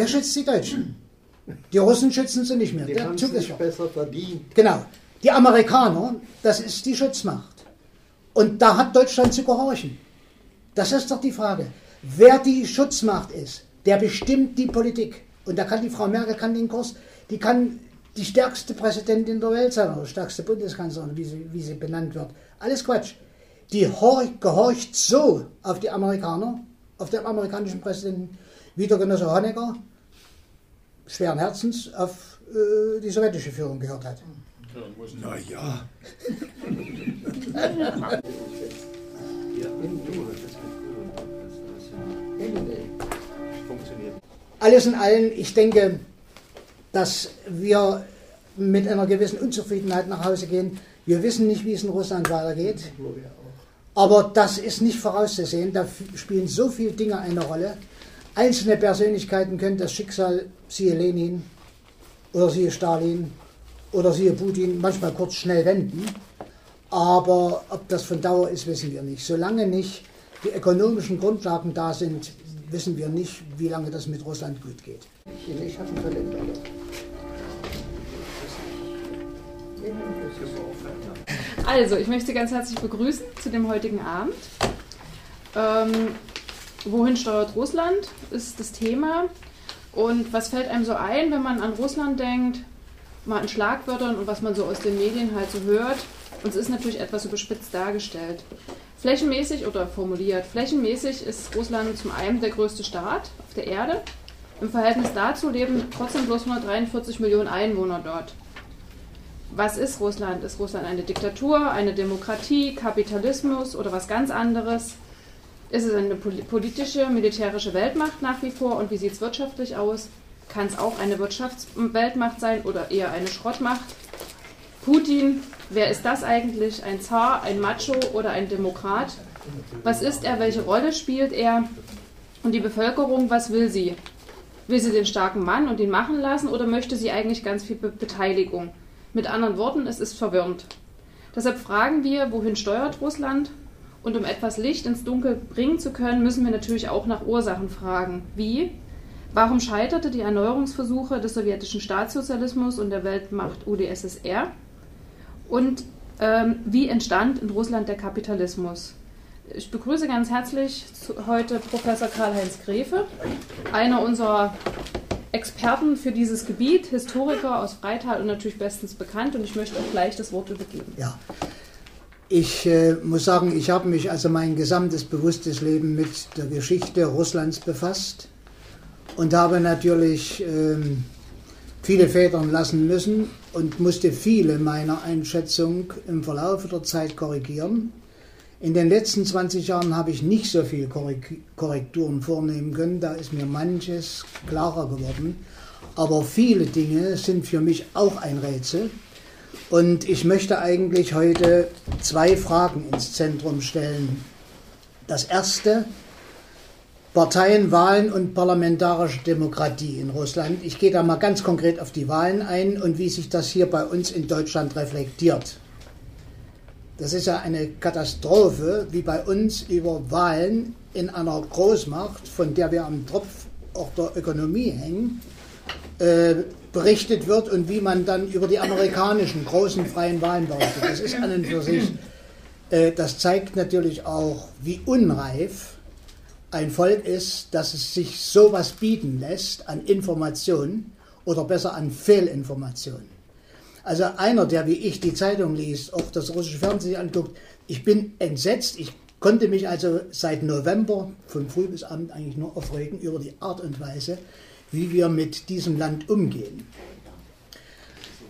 Wer schützt die Deutschen? Die Russen schützen sie nicht mehr. Die Der Zug ist besser verdient. Genau. Die Amerikaner, das ist die Schutzmacht. Und da hat Deutschland zu gehorchen. Das ist doch die Frage. Wer die Schutzmacht ist, der bestimmt die Politik. Und da kann die Frau Merkel kann den Kurs, die kann die stärkste Präsidentin der Welt sein oder stärkste Bundeskanzlerin, wie sie, wie sie benannt wird. Alles Quatsch. Die hor- gehorcht so auf die Amerikaner, auf den amerikanischen Präsidenten, wie der Genosse Honecker schweren Herzens auf äh, die sowjetische Führung gehört hat. Na ja. Alles in allem, ich denke, dass wir mit einer gewissen Unzufriedenheit nach Hause gehen. Wir wissen nicht, wie es in Russland weitergeht. Aber das ist nicht vorauszusehen. Da spielen so viele Dinge eine Rolle. Einzelne Persönlichkeiten können das Schicksal, siehe Lenin oder siehe Stalin oder siehe Putin, manchmal kurz schnell wenden. Aber ob das von Dauer ist, wissen wir nicht. Solange nicht die ökonomischen Grundlagen da sind, wissen wir nicht, wie lange das mit Russland gut geht. Ich, ich habe einen Kalender. Also, ich möchte Sie ganz herzlich begrüßen zu dem heutigen Abend. Ähm, wohin steuert Russland, ist das Thema. Und was fällt einem so ein, wenn man an Russland denkt, mal in Schlagwörtern und was man so aus den Medien halt so hört. Und es ist natürlich etwas überspitzt dargestellt. Flächenmäßig oder formuliert, flächenmäßig ist Russland zum einen der größte Staat auf der Erde. Im Verhältnis dazu leben trotzdem bloß 143 Millionen Einwohner dort. Was ist Russland? Ist Russland eine Diktatur, eine Demokratie, Kapitalismus oder was ganz anderes? Ist es eine poli- politische, militärische Weltmacht nach wie vor und wie sieht es wirtschaftlich aus? Kann es auch eine Wirtschaftsweltmacht sein oder eher eine Schrottmacht? Putin, wer ist das eigentlich? Ein Zar, ein Macho oder ein Demokrat? Was ist er? Welche Rolle spielt er? Und die Bevölkerung, was will sie? Will sie den starken Mann und ihn machen lassen oder möchte sie eigentlich ganz viel Be Beteiligung? Mit anderen Worten, es ist verwirrend. Deshalb fragen wir, wohin steuert Russland? Und um etwas Licht ins Dunkel bringen zu können, müssen wir natürlich auch nach Ursachen fragen. Wie? Warum scheiterte die Erneuerungsversuche des sowjetischen Staatssozialismus und der Weltmacht UdSSR? Und ähm, wie entstand in Russland der Kapitalismus? Ich begrüße ganz herzlich heute Professor Karl-Heinz Gräfe, einer unserer Experten für dieses Gebiet, Historiker aus Freital und natürlich bestens bekannt. Und ich möchte auch gleich das Wort übergeben. Ja. Ich äh, muss sagen, ich habe mich also mein gesamtes bewusstes Leben mit der Geschichte Russlands befasst und habe natürlich ähm, viele Federn lassen müssen und musste viele meiner Einschätzung im Verlauf der Zeit korrigieren. In den letzten 20 Jahren habe ich nicht so viel Korrek- Korrekturen vornehmen können, da ist mir manches klarer geworden. Aber viele Dinge sind für mich auch ein Rätsel. Und ich möchte eigentlich heute zwei Fragen ins Zentrum stellen. Das erste, Parteien, Wahlen und parlamentarische Demokratie in Russland. Ich gehe da mal ganz konkret auf die Wahlen ein und wie sich das hier bei uns in Deutschland reflektiert. Das ist ja eine Katastrophe, wie bei uns über Wahlen in einer Großmacht, von der wir am Tropf auch der Ökonomie hängen, äh, berichtet wird und wie man dann über die amerikanischen großen freien Wahlen berichtet. Das ist an und für sich, äh, das zeigt natürlich auch, wie unreif ein Volk ist, dass es sich sowas bieten lässt an Informationen oder besser an Fehlinformationen. Also einer, der wie ich die Zeitung liest, auch das russische Fernsehen anguckt, ich bin entsetzt. Ich konnte mich also seit November von früh bis abend eigentlich nur aufregen über die Art und Weise, wie wir mit diesem Land umgehen.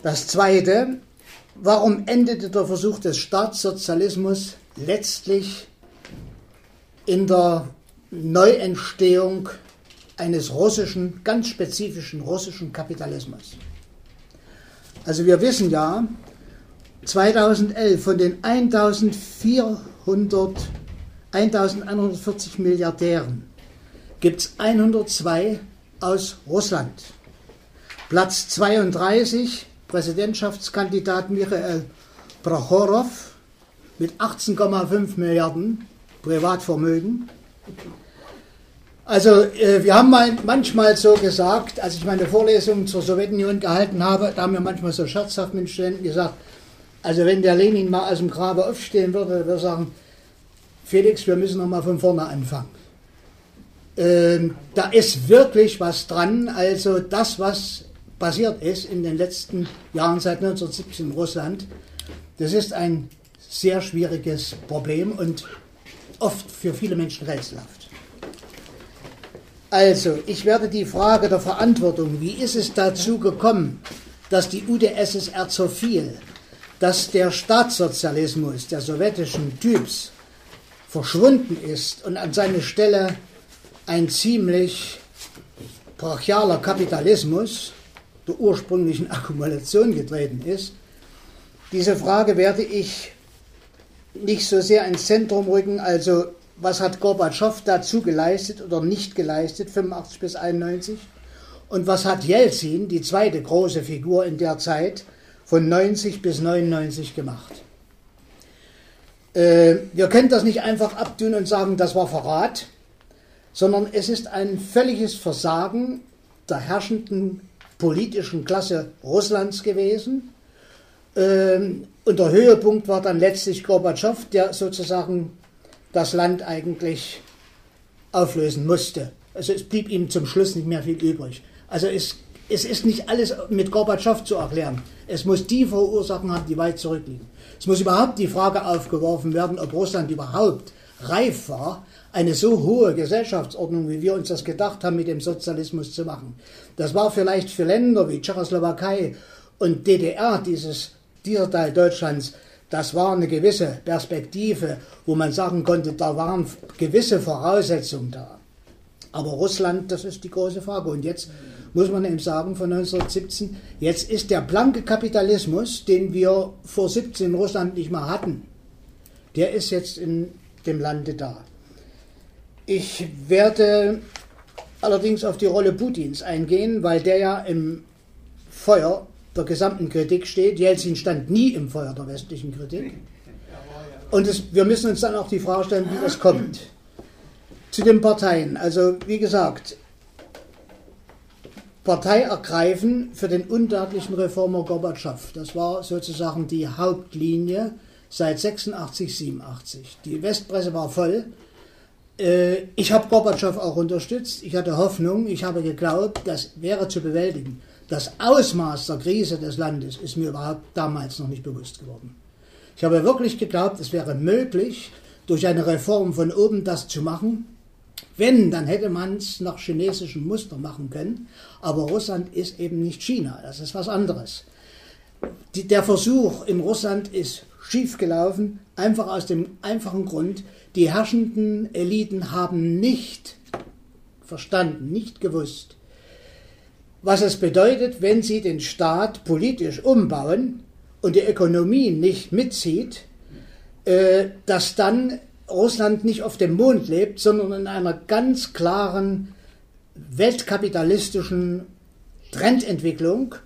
Das Zweite, warum endete der Versuch des Staatssozialismus letztlich in der Neuentstehung eines russischen, ganz spezifischen russischen Kapitalismus? Also wir wissen ja, 2011 von den 1400, 1140 Milliardären gibt es 102 aus Russland. Platz 32, Präsidentschaftskandidat Michael Prochorow mit 18,5 Milliarden Privatvermögen. Also äh, wir haben mal, manchmal so gesagt, als ich meine Vorlesungen zur Sowjetunion gehalten habe, da haben wir manchmal so scherzhaft mit Studenten gesagt, also wenn der Lenin mal aus dem Grabe aufstehen würde, würde er sagen, Felix, wir müssen nochmal von vorne anfangen. Ähm, da ist wirklich was dran. Also das, was passiert ist in den letzten Jahren seit 1970 in Russland, das ist ein sehr schwieriges Problem und oft für viele Menschen rätselhaft. Also, ich werde die Frage der Verantwortung, wie ist es dazu gekommen, dass die UdSSR zerfiel, dass der Staatssozialismus der sowjetischen Typs verschwunden ist und an seine Stelle ein ziemlich brachialer Kapitalismus der ursprünglichen Akkumulation getreten ist, diese Frage werde ich nicht so sehr ins Zentrum rücken, also was hat Gorbatschow dazu geleistet oder nicht geleistet, 85 bis 91? Und was hat Jelzin, die zweite große Figur in der Zeit, von 90 bis 99 gemacht? Äh, wir können das nicht einfach abtun und sagen, das war Verrat, sondern es ist ein völliges Versagen der herrschenden politischen Klasse Russlands gewesen. Ähm, und der Höhepunkt war dann letztlich Gorbatschow, der sozusagen das Land eigentlich auflösen musste. Also es blieb ihm zum Schluss nicht mehr viel übrig. Also es, es ist nicht alles mit Gorbatschow zu erklären. Es muss die Verursachen haben, die weit zurückliegen. Es muss überhaupt die Frage aufgeworfen werden, ob Russland überhaupt reif war, eine so hohe Gesellschaftsordnung, wie wir uns das gedacht haben, mit dem Sozialismus zu machen. Das war vielleicht für Länder wie Tschechoslowakei und DDR, dieses, dieser Teil Deutschlands, das war eine gewisse Perspektive, wo man sagen konnte, da waren gewisse Voraussetzungen da. Aber Russland, das ist die große Frage. Und jetzt muss man eben sagen, von 1917, jetzt ist der blanke Kapitalismus, den wir vor 17 in Russland nicht mehr hatten, der ist jetzt in dem Lande da. Ich werde allerdings auf die Rolle Putins eingehen, weil der ja im Feuer der gesamten Kritik steht. Jelzin stand nie im Feuer der westlichen Kritik. Und es, wir müssen uns dann auch die Frage stellen, wie das kommt. Zu den Parteien. Also wie gesagt, Partei ergreifen für den undeutlichen Reformer Gorbatschow. Das war sozusagen die Hauptlinie seit 86, 87. Die Westpresse war voll. Äh, ich habe Gorbatschow auch unterstützt. Ich hatte Hoffnung. Ich habe geglaubt, das wäre zu bewältigen. Das Ausmaß der Krise des Landes ist mir überhaupt damals noch nicht bewusst geworden. Ich habe wirklich geglaubt, es wäre möglich, durch eine Reform von oben das zu machen. Wenn, dann hätte man es nach chinesischem Muster machen können. Aber Russland ist eben nicht China, das ist was anderes. Die, der Versuch in Russland ist schiefgelaufen, einfach aus dem einfachen Grund, die herrschenden Eliten haben nicht verstanden, nicht gewusst, was es bedeutet, wenn sie den Staat politisch umbauen und die Ökonomie nicht mitzieht, äh, dass dann Russland nicht auf dem Mond lebt, sondern in einer ganz klaren weltkapitalistischen Trendentwicklung.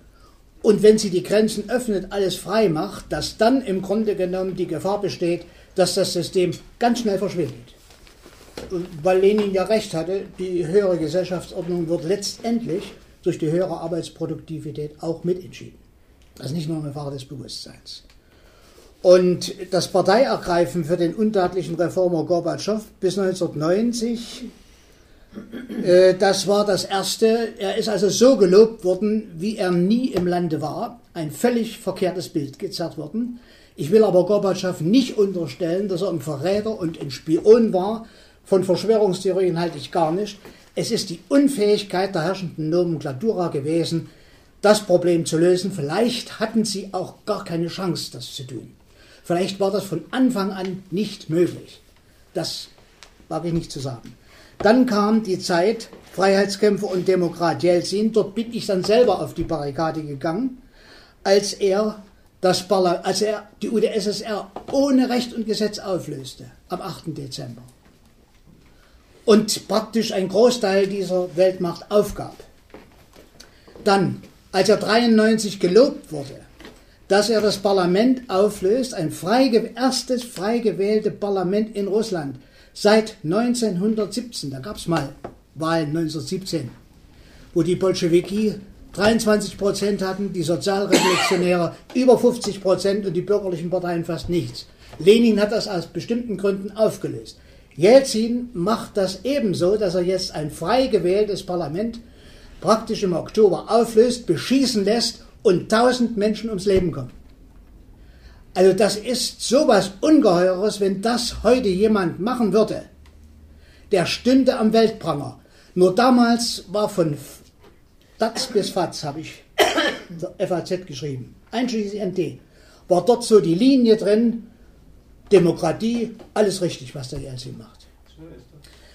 Und wenn sie die Grenzen öffnet, alles frei macht, dass dann im Grunde genommen die Gefahr besteht, dass das System ganz schnell verschwindet. Weil Lenin ja recht hatte, die höhere Gesellschaftsordnung wird letztendlich durch die höhere Arbeitsproduktivität auch mitentschieden. Das ist nicht nur eine Frage des Bewusstseins. Und das Parteiergreifen für den untatlichen Reformer Gorbatschow bis 1990, äh, das war das Erste. Er ist also so gelobt worden, wie er nie im Lande war. Ein völlig verkehrtes Bild gezerrt worden. Ich will aber Gorbatschow nicht unterstellen, dass er ein Verräter und ein Spion war. Von Verschwörungstheorien halte ich gar nicht. Es ist die Unfähigkeit der herrschenden Nomenklatura gewesen, das Problem zu lösen. Vielleicht hatten sie auch gar keine Chance, das zu tun. Vielleicht war das von Anfang an nicht möglich. Das wage ich nicht zu sagen. Dann kam die Zeit, Freiheitskämpfer und Demokrat Jelzin. Dort bin ich dann selber auf die Barrikade gegangen, als er, das als er die UdSSR ohne Recht und Gesetz auflöste, am 8. Dezember und praktisch ein Großteil dieser Weltmacht aufgab. Dann, als er 93 gelobt wurde, dass er das Parlament auflöst, ein frei, erstes frei gewählte Parlament in Russland seit 1917. Da gab es mal Wahlen 1917, wo die Bolschewiki 23 Prozent hatten, die Sozialrevolutionäre über 50 Prozent und die bürgerlichen Parteien fast nichts. Lenin hat das aus bestimmten Gründen aufgelöst. Jelzin macht das ebenso, dass er jetzt ein frei gewähltes Parlament praktisch im Oktober auflöst, beschießen lässt und tausend Menschen ums Leben kommen. Also das ist sowas Ungeheures, wenn das heute jemand machen würde. Der stünde am Weltpranger. Nur damals war von DAX bis FAZ, habe ich FAZ geschrieben, einschließlich NT, war dort so die Linie drin, Demokratie, alles richtig, was der Jelzin macht.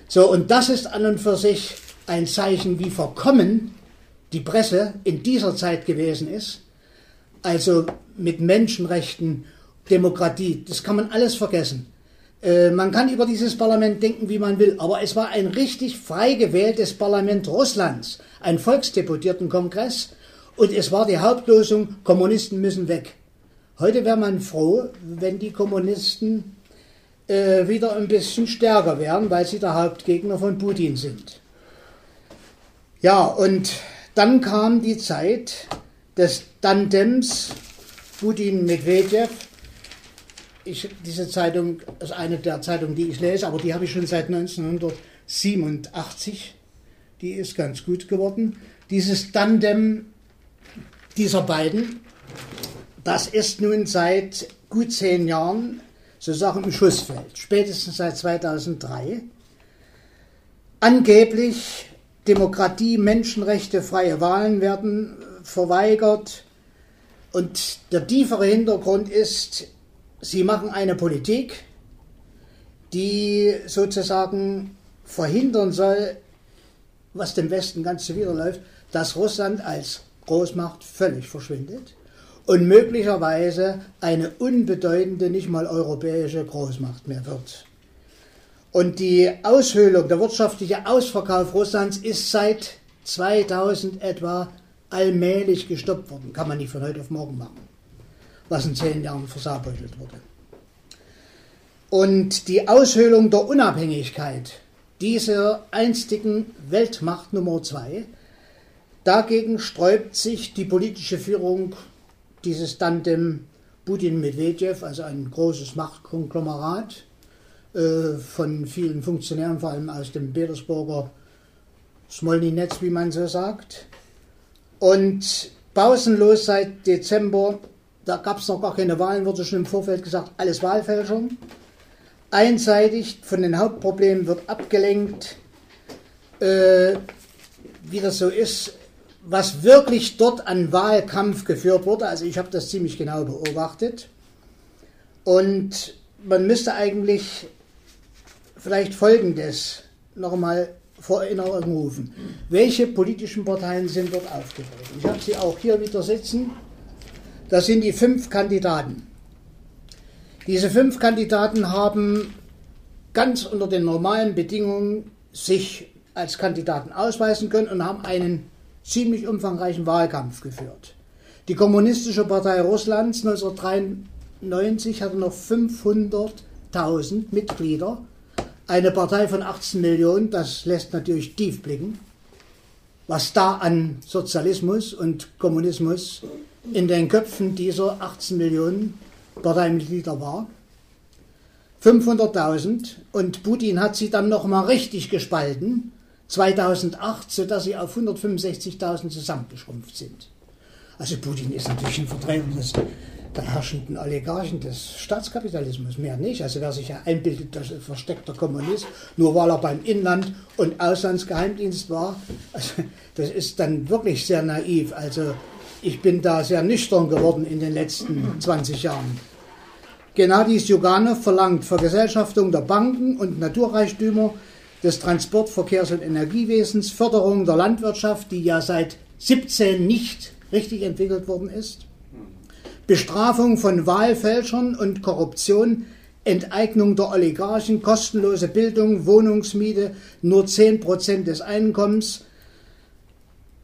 So, und das ist an und für sich ein Zeichen, wie verkommen die Presse in dieser Zeit gewesen ist. Also mit Menschenrechten, Demokratie, das kann man alles vergessen. Äh, man kann über dieses Parlament denken, wie man will, aber es war ein richtig frei gewähltes Parlament Russlands, ein Volksdeputiertenkongress und es war die Hauptlosung, Kommunisten müssen weg. Heute wäre man froh, wenn die Kommunisten äh, wieder ein bisschen stärker wären, weil sie der Hauptgegner von Putin sind. Ja, und dann kam die Zeit des Tandems Putin-Medvedev. diese Zeitung ist eine der Zeitungen, die ich lese, aber die habe ich schon seit 1987. Die ist ganz gut geworden. Dieses Tandem dieser beiden, das ist nun seit gut zehn Jahren sozusagen im Schussfeld, spätestens seit 2003. Angeblich Demokratie, Menschenrechte, freie Wahlen werden verweigert. Und der tiefere Hintergrund ist, sie machen eine Politik, die sozusagen verhindern soll, was dem Westen ganz zuwiderläuft, dass Russland als Großmacht völlig verschwindet und möglicherweise eine unbedeutende, nicht mal europäische Großmacht mehr wird. Und die Aushöhlung, der wirtschaftliche Ausverkauf Russlands ist seit 2000 etwa allmählich gestoppt worden. Kann man nicht von heute auf morgen machen, was in zehn Jahren versabeutelt wurde. Und die Aushöhlung der Unabhängigkeit dieser einstigen Weltmacht Nummer zwei, dagegen sträubt sich die politische Führung dieses Tandem Putin-Medvedev, also ein großes Machtkonglomerat, äh, von vielen Funktionären, vor allem aus dem Petersburger Smolny-Netz, wie man so sagt. Und pausenlos seit Dezember, da gab es noch gar keine Wahlen, wurde schon im Vorfeld gesagt, alles Wahlfälschung. Einseitig von den Hauptproblemen wird abgelenkt, äh, wie das so ist, was wirklich dort an Wahlkampf geführt wurde. Also ich habe das ziemlich genau beobachtet. Und man müsste eigentlich vielleicht Folgendes nochmal vor Erinnerung rufen. Welche politischen Parteien sind dort aufgetreten? Ich habe sie auch hier wieder sitzen. Das sind die fünf Kandidaten. Diese fünf Kandidaten haben ganz unter den normalen Bedingungen sich als Kandidaten ausweisen können und haben einen ziemlich umfangreichen Wahlkampf geführt. Die Kommunistische Partei Russlands 1993 hatte noch 500.000 Mitglieder eine Partei von 18 Millionen, das lässt natürlich tief blicken, was da an Sozialismus und Kommunismus in den Köpfen dieser 18 Millionen Parteimitglieder war. 500.000 und Putin hat sie dann nochmal richtig gespalten, 2008, sodass sie auf 165.000 zusammengeschrumpft sind. Also Putin ist natürlich ein Vertreter der herrschenden Oligarchen des Staatskapitalismus, mehr nicht. Also wer sich ja einbildet, dass er versteckter Kommunist, nur weil er beim Inland- und Auslandsgeheimdienst war, also das ist dann wirklich sehr naiv. Also ich bin da sehr nüchtern geworden in den letzten 20 Jahren. Gennady Sjuganov verlangt Vergesellschaftung der Banken und Naturreichtümer, des Transportverkehrs und Energiewesens, Förderung der Landwirtschaft, die ja seit 17 nicht richtig entwickelt worden ist, Bestrafung von Wahlfälschern und Korruption, Enteignung der Oligarchen, kostenlose Bildung, Wohnungsmiete, nur 10% des Einkommens.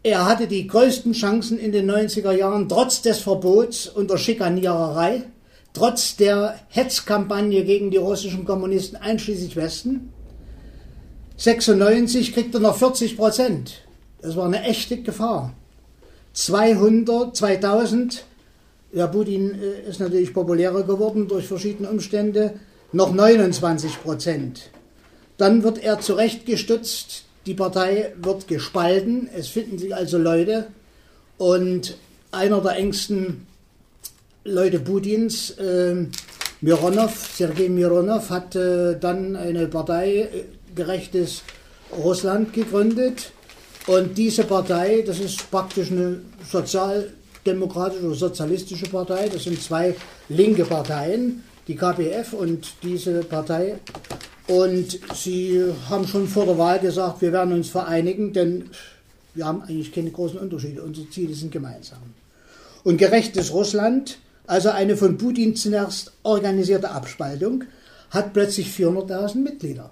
Er hatte die größten Chancen in den 90er Jahren, trotz des Verbots und der Schikaniererei, trotz der Hetzkampagne gegen die russischen Kommunisten einschließlich Westen. 96 kriegt er noch 40 Prozent. Das war eine echte Gefahr. 200, 2000, ja Putin äh, ist natürlich populärer geworden durch verschiedene Umstände, noch 29 Prozent. Dann wird er zurechtgestutzt, die Partei wird gespalten, es finden sich also Leute und einer der engsten Leute Putins, äh, Mironov, Sergei Mironov, hat äh, dann eine Partei äh, Gerechtes Russland gegründet. Und diese Partei, das ist praktisch eine sozialdemokratische oder sozialistische Partei, das sind zwei linke Parteien, die KPF und diese Partei. Und sie haben schon vor der Wahl gesagt, wir werden uns vereinigen, denn wir haben eigentlich keine großen Unterschiede. Unsere Ziele sind gemeinsam. Und gerechtes Russland, also eine von Putin zuerst organisierte Abspaltung, hat plötzlich 400.000 Mitglieder.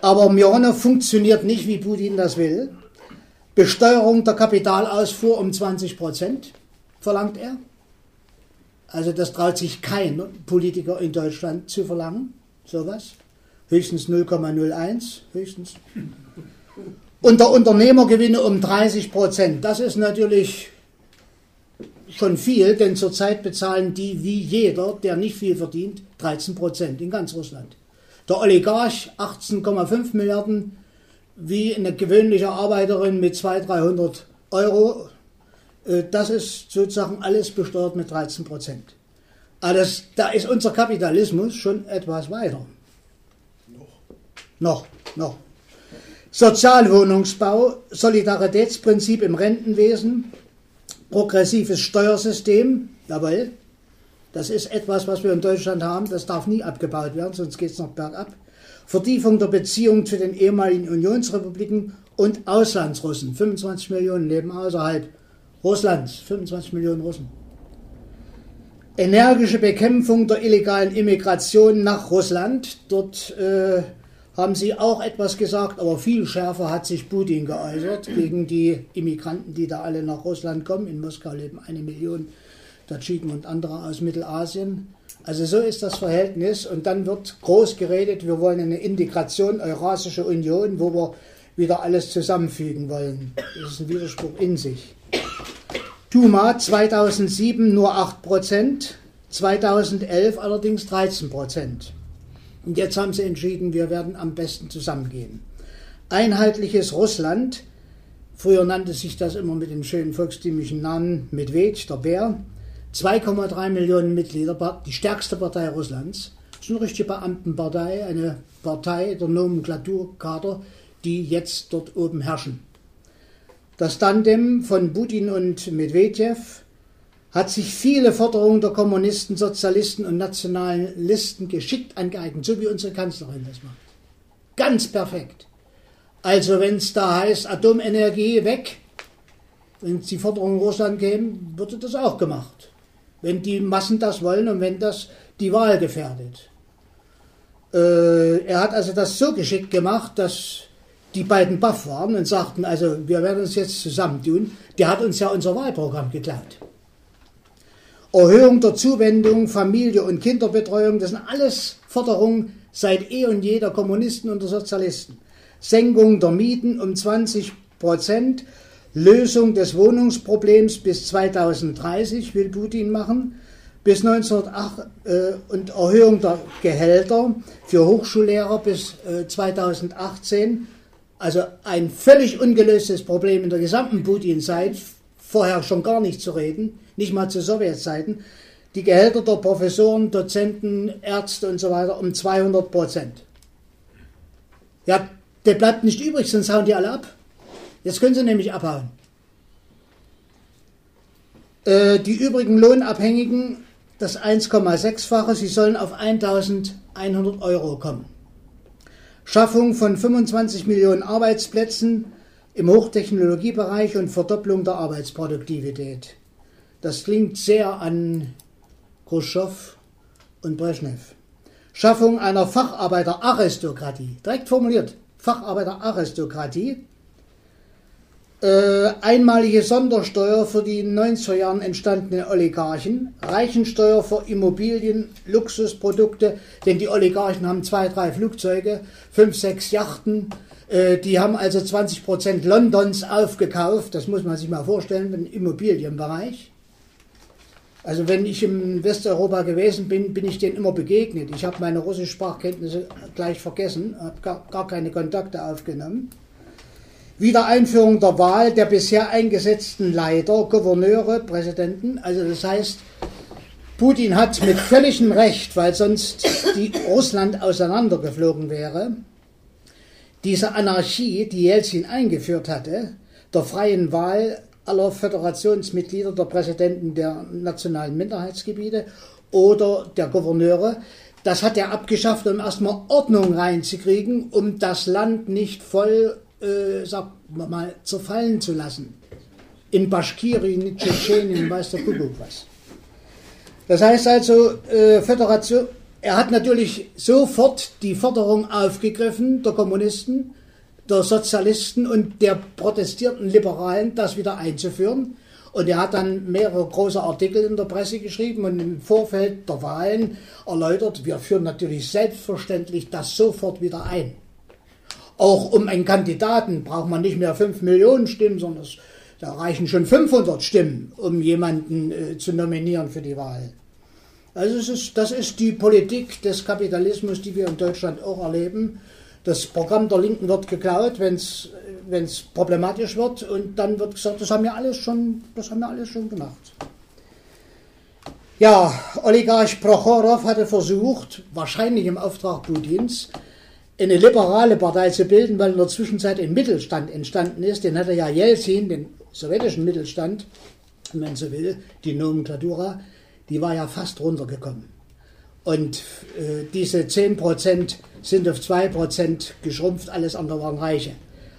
Aber Mironov funktioniert nicht, wie Putin das will. Besteuerung der Kapitalausfuhr um 20 Prozent verlangt er. Also das traut sich kein Politiker in Deutschland zu verlangen, sowas. Höchstens 0,01, höchstens. Und der Unternehmergewinne um 30 Prozent. Das ist natürlich schon viel, denn zurzeit bezahlen die wie jeder, der nicht viel verdient, 13 Prozent in ganz Russland. Der Oligarch 18,5 Milliarden, wie eine gewöhnliche Arbeiterin mit 200, 300 Euro. Äh, das ist sozusagen alles besteuert mit 13 Prozent. Alles, da ist unser Kapitalismus schon etwas weiter. Noch. Noch, noch. Sozialwohnungsbau, Solidaritätsprinzip im Rentenwesen, progressives Steuersystem, jawohl, das ist etwas, was wir in Deutschland haben, das darf nie abgebaut werden, sonst geht es noch bergab. Vertiefung der Beziehungen zu den ehemaligen Unionsrepubliken und Auslandsrussen. 25 Millionen leben außerhalb Russlands, 25 Millionen Russen. Energische Bekämpfung der illegalen Immigration nach Russland. Dort äh, haben sie auch etwas gesagt, aber viel schärfer hat sich Putin geäußert gegen die Immigranten, die da alle nach Russland kommen. In Moskau leben eine Million Tadschiken und andere aus Mittelasien. Also so ist das Verhältnis und dann wird groß geredet, wir wollen eine Integration, Eurasische Union, wo wir wieder alles zusammenfügen wollen. Das ist ein Widerspruch in sich. Tuma 2007 nur 8%, 2011 allerdings 13%. Und jetzt haben sie entschieden, wir werden am besten zusammengehen. Einheitliches Russland, früher nannte sich das immer mit dem schönen volkstümlichen Namen Medved, der Bär, 2,3 Millionen Mitglieder, die stärkste Partei Russlands. Das ist eine richtige Beamtenpartei, eine Partei der Nomenklaturkader, die jetzt dort oben herrschen. Das Tandem von Putin und Medvedev hat sich viele Forderungen der Kommunisten, Sozialisten und Nationalisten geschickt angeeignet, so wie unsere Kanzlerin das macht. Ganz perfekt. Also wenn es da heißt, Atomenergie weg, wenn die Forderungen Russland kämen, würde das auch gemacht. Wenn die Massen das wollen und wenn das die Wahl gefährdet. Äh, er hat also das so geschickt gemacht, dass die beiden baff waren und sagten, also wir werden uns jetzt zusammentun. Der hat uns ja unser Wahlprogramm geklaut. Erhöhung der Zuwendung, Familie- und Kinderbetreuung, das sind alles Forderungen seit eh und je der Kommunisten und der Sozialisten. Senkung der Mieten um 20 Prozent, Lösung des Wohnungsproblems bis 2030 will Putin machen, bis 1908 äh, und Erhöhung der Gehälter für Hochschullehrer bis äh, 2018. Also ein völlig ungelöstes Problem in der gesamten Putin-Zeit, vorher schon gar nicht zu reden nicht mal zu Sowjetzeiten, die Gehälter der Professoren, Dozenten, Ärzte und so weiter um 200 Prozent. Ja, der bleibt nicht übrig, sonst hauen die alle ab. Jetzt können sie nämlich abhauen. Äh, die übrigen Lohnabhängigen, das 1,6-fache, sie sollen auf 1100 Euro kommen. Schaffung von 25 Millionen Arbeitsplätzen im Hochtechnologiebereich und Verdopplung der Arbeitsproduktivität. Das klingt sehr an Khrushchev und Brezhnev. Schaffung einer Facharbeiteraristokratie, direkt formuliert, Facharbeiteraristokratie. Äh, einmalige Sondersteuer für die in den 90er Jahren entstandenen Oligarchen, Reichensteuer für Immobilien, Luxusprodukte, denn die Oligarchen haben zwei, drei Flugzeuge, fünf, sechs Yachten, äh, die haben also 20 Prozent Londons aufgekauft, das muss man sich mal vorstellen, im Immobilienbereich. Also wenn ich in Westeuropa gewesen bin, bin ich denen immer begegnet. Ich habe meine Russischsprachkenntnisse gleich vergessen, habe gar, gar keine Kontakte aufgenommen. Wiedereinführung der Wahl der bisher eingesetzten Leiter, Gouverneure, Präsidenten. Also das heißt, Putin hat mit völligem Recht, weil sonst die Russland auseinandergeflogen wäre, diese Anarchie, die Jelzin eingeführt hatte, der freien Wahl aller Föderationsmitglieder, der Präsidenten der nationalen Minderheitsgebiete oder der Gouverneure, das hat er abgeschafft, um erstmal Ordnung reinzukriegen, um das Land nicht voll äh, wir mal, zerfallen zu lassen. In Baschkirien, Tschetschenien, weiß der Kuckuck was. Das heißt also, äh, Föderation, er hat natürlich sofort die Forderung aufgegriffen der Kommunisten, der Sozialisten und der protestierten Liberalen, das wieder einzuführen. Und er hat dann mehrere große Artikel in der Presse geschrieben und im Vorfeld der Wahlen erläutert, wir führen natürlich selbstverständlich das sofort wieder ein. Auch um einen Kandidaten braucht man nicht mehr 5 Millionen Stimmen, sondern es, da reichen schon 500 Stimmen, um jemanden äh, zu nominieren für die Wahl. Also ist, das ist die Politik des Kapitalismus, die wir in Deutschland auch erleben. Das Programm der Linken wird geklaut, wenn es problematisch wird, und dann wird gesagt, das haben wir alles schon, das haben wir alles schon gemacht. Ja, Oligarch Prochorow hatte versucht, wahrscheinlich im Auftrag Putins, eine liberale Partei zu bilden, weil in der Zwischenzeit ein Mittelstand entstanden ist. Den hatte ja Jelzin, den sowjetischen Mittelstand, wenn man so will, die Nomenklatura, die war ja fast runtergekommen. Und äh, diese 10% sind auf 2% geschrumpft, alles andere waren Reiche.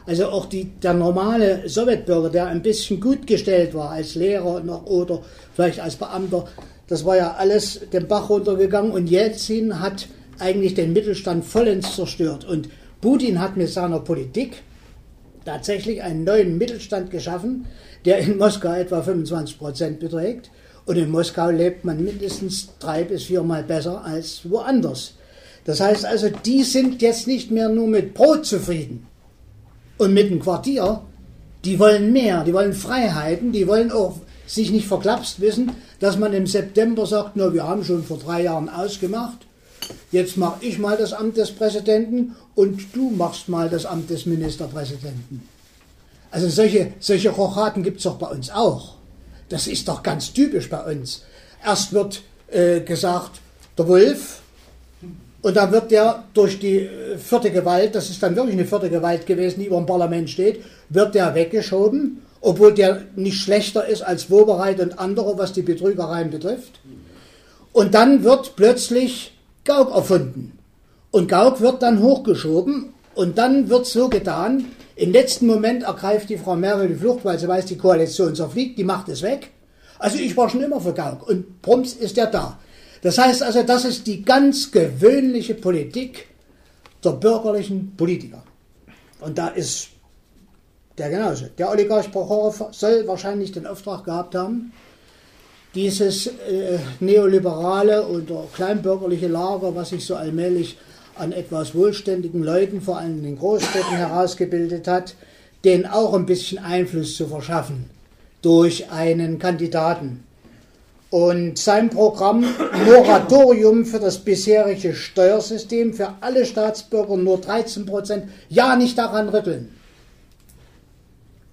Also auch die, der normale Sowjetbürger, der ein bisschen gut gestellt war als Lehrer noch oder vielleicht als Beamter, das war ja alles den Bach runtergegangen und Jelzin hat eigentlich den Mittelstand vollends zerstört. Und Putin hat mit seiner Politik tatsächlich einen neuen Mittelstand geschaffen, der in Moskau etwa 25 Prozent beträgt. Und in Moskau lebt man mindestens drei bis viermal besser als woanders. Das heißt also, die sind jetzt nicht mehr nur mit Brot zufrieden und mit dem Quartier. Die wollen mehr, die wollen Freiheiten, die wollen auch sich nicht verklapst wissen, dass man im September sagt, na, wir haben schon vor drei Jahren ausgemacht, Jetzt mache ich mal das Amt des Präsidenten und du machst mal das Amt des Ministerpräsidenten. Also solche, solche Rochaten gibt es doch bei uns auch. Das ist doch ganz typisch bei uns. Erst wird äh, gesagt, der Wolf, und dann wird der durch die äh, vierte Gewalt, das ist dann wirklich eine vierte Gewalt gewesen, die über dem Parlament steht, wird der weggeschoben, obwohl der nicht schlechter ist als Wobereit und andere, was die Betrügereien betrifft. Und dann wird plötzlich Gauck erfunden. Und Gauck wird dann hochgeschoben und dann wird so getan, im letzten Moment ergreift die Frau Merkel die Flucht, weil sie weiß, die Koalition zerfliegt, die macht es weg. Also ich war schon immer für Gauck und prompt ist er da. Das heißt also, das ist die ganz gewöhnliche Politik der bürgerlichen Politiker. Und da ist der genauso. Der Oligarch Prochorow soll wahrscheinlich den Auftrag gehabt haben, dieses äh, neoliberale oder kleinbürgerliche Lager, was sich so allmählich an etwas wohlständigen Leuten, vor allem in den Großstädten, herausgebildet hat, denen auch ein bisschen Einfluss zu verschaffen durch einen Kandidaten. Und sein Programm Moratorium für das bisherige Steuersystem für alle Staatsbürger nur 13 Prozent, ja nicht daran rütteln.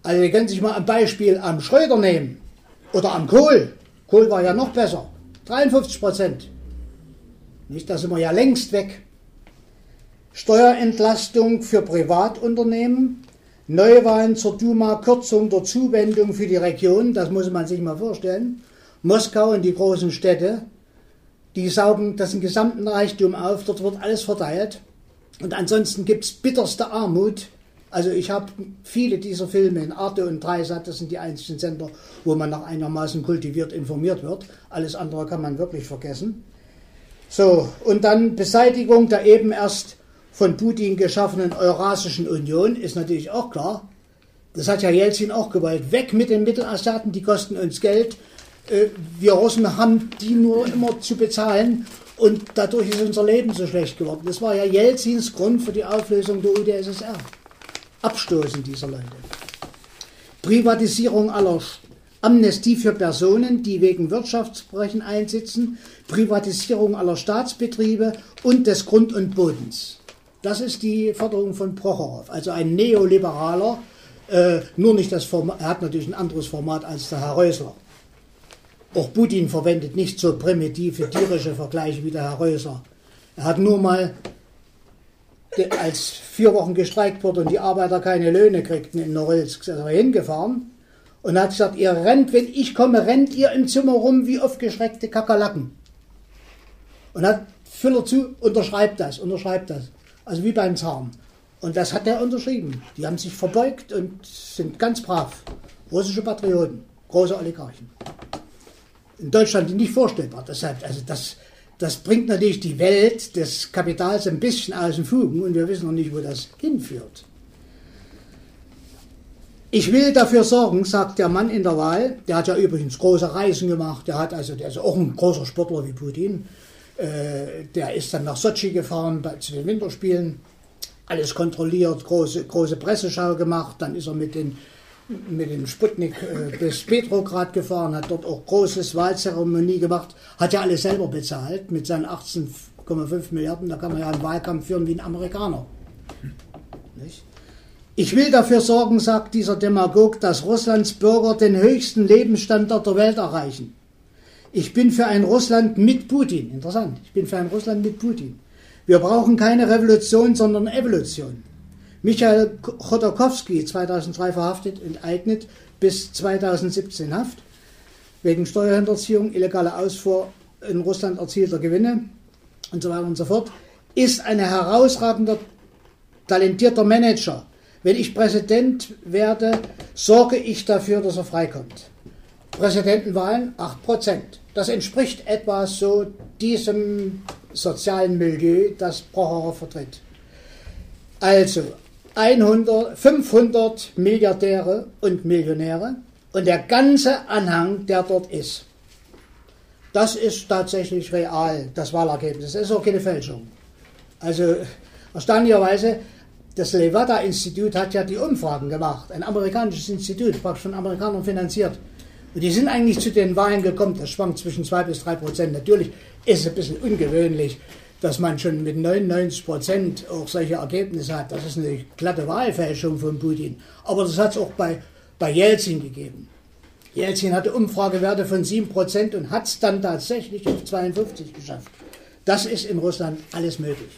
Also ihr könnt sich mal ein Beispiel am Schröder nehmen oder am Kohl. Kohl war ja noch besser. 53 Prozent. Nicht, da sind wir ja längst weg. Steuerentlastung für Privatunternehmen, Neuwahlen zur Duma, Kürzung der Zuwendung für die Region, das muss man sich mal vorstellen. Moskau und die großen Städte, die saugen das gesamten Reichtum auf, dort wird alles verteilt. Und ansonsten gibt es bitterste Armut also ich habe viele dieser Filme in Arte und Dreisat, das sind die einzigen Sender, wo man noch einigermaßen kultiviert informiert wird. Alles andere kann man wirklich vergessen. So, und dann Beseitigung der eben erst von Putin geschaffenen Eurasischen Union ist natürlich auch klar. Das hat ja Jelzin auch gewollt. Weg mit den Mittelasiaten, die kosten uns Geld. Äh, wir Russen haben die nur immer zu bezahlen und dadurch ist unser Leben so schlecht geworden. Das war ja Jelzins Grund für die Auflösung der UdSSR. Abstoßen dieser Leute. Privatisierung aller Amnestie für Personen, die wegen Wirtschaftsverbrechen einsitzen, Privatisierung aller Staatsbetriebe und des Grund und Bodens. Das ist die Forderung von Prochorow, also ein Neoliberaler, äh, nur nicht das Format, er hat natürlich ein anderes Format als der Herr Rösler. Auch Putin verwendet nicht so primitive, tierische Vergleiche wie der Herr Rösler. Er hat nur mal, als vier Wochen gestreikt wurde und die Arbeiter keine Löhne kriegten in Norilsk, ist er hingefahren und hat gesagt, ihr rennt, wenn ich komme, rennt ihr im Zimmer rum wie aufgeschreckte Kakerlaken. Und hat Füller zu, unterschreibt das, unterschreibt das. Also wie beim Zahn. Und das hat er unterschrieben. Die haben sich verbeugt und sind ganz brav. Russische Patrioten, große Oligarchen. In Deutschland nicht vorstellbar. Deshalb, also das, das bringt natürlich die Welt des Kapitals ein bisschen aus den Fugen und wir wissen noch nicht, wo das hinführt. Ich will dafür sorgen, sagt der Mann in der Wahl, der hat ja übrigens große Reisen gemacht, der hat also, der ist auch ein großer Sportler wie Putin, äh, der ist dann nach Sochi gefahren bei, zu den Winterspielen, alles kontrolliert, große, große Presseschau gemacht, dann ist er mit, den, mit dem Sputnik äh, bis Petrograd gefahren, hat dort auch großes Wahlzeremonie gemacht, hat ja alles selber bezahlt mit seinen 18,5 Milliarden, da kann man ja einen Wahlkampf führen wie ein Amerikaner. Nicht? Ich will dafür sorgen, sagt dieser Demagog, dass Russlands Bürger den höchsten Lebensstandard der Welt erreichen. Ich bin für ein Russland mit Putin. Interessant. Ich bin für ein Russland mit Putin. Wir brauchen keine Revolution, sondern Evolution. Michael Chodorkowski, 2003 verhaftet, enteignet, bis 2017 Haft, wegen Steuerhinterziehung, illegale Ausfuhr in Russland erzielter Gewinne und so weiter und so fort, ist ein herausragender, talentierter Manager wenn ich Präsident werde, sorge ich dafür, dass er freikommt. Präsidentenwahlen 8%. Das entspricht etwa so diesem sozialen Milieu, das Prochorow vertritt. Also 100, 500 Milliardäre und Millionäre und der ganze Anhang, der dort ist. Das ist tatsächlich real, das Wahlergebnis. Das ist auch keine Fälschung. Also erstaunlicherweise das Levada-Institut hat ja die Umfragen gemacht, ein amerikanisches Institut, praktisch von Amerikanern finanziert. Und die sind eigentlich zu den Wahlen gekommen, das schwankt zwischen 2 bis 3 Prozent. Natürlich ist es ein bisschen ungewöhnlich, dass man schon mit 99 Prozent auch solche Ergebnisse hat. Das ist eine glatte Wahlfälschung von Putin. Aber das hat es auch bei, bei Jelzin gegeben. Jelzin hatte Umfragewerte von 7 Prozent und hat es dann tatsächlich auf 52 geschafft. Das ist in Russland alles möglich.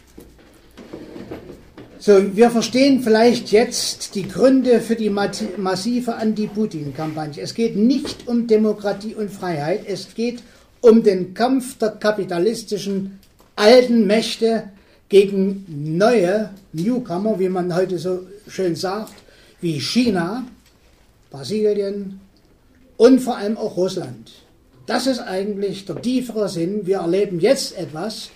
So, wir verstehen vielleicht jetzt die Gründe für die massive Anti-Putin-Kampagne. Es geht nicht um Demokratie und Freiheit, es geht um den Kampf der kapitalistischen alten Mächte gegen neue Newcomer, wie man heute so schön sagt, wie China, Brasilien und vor allem auch Russland. Das ist eigentlich der tiefere Sinn. Wir erleben jetzt etwas,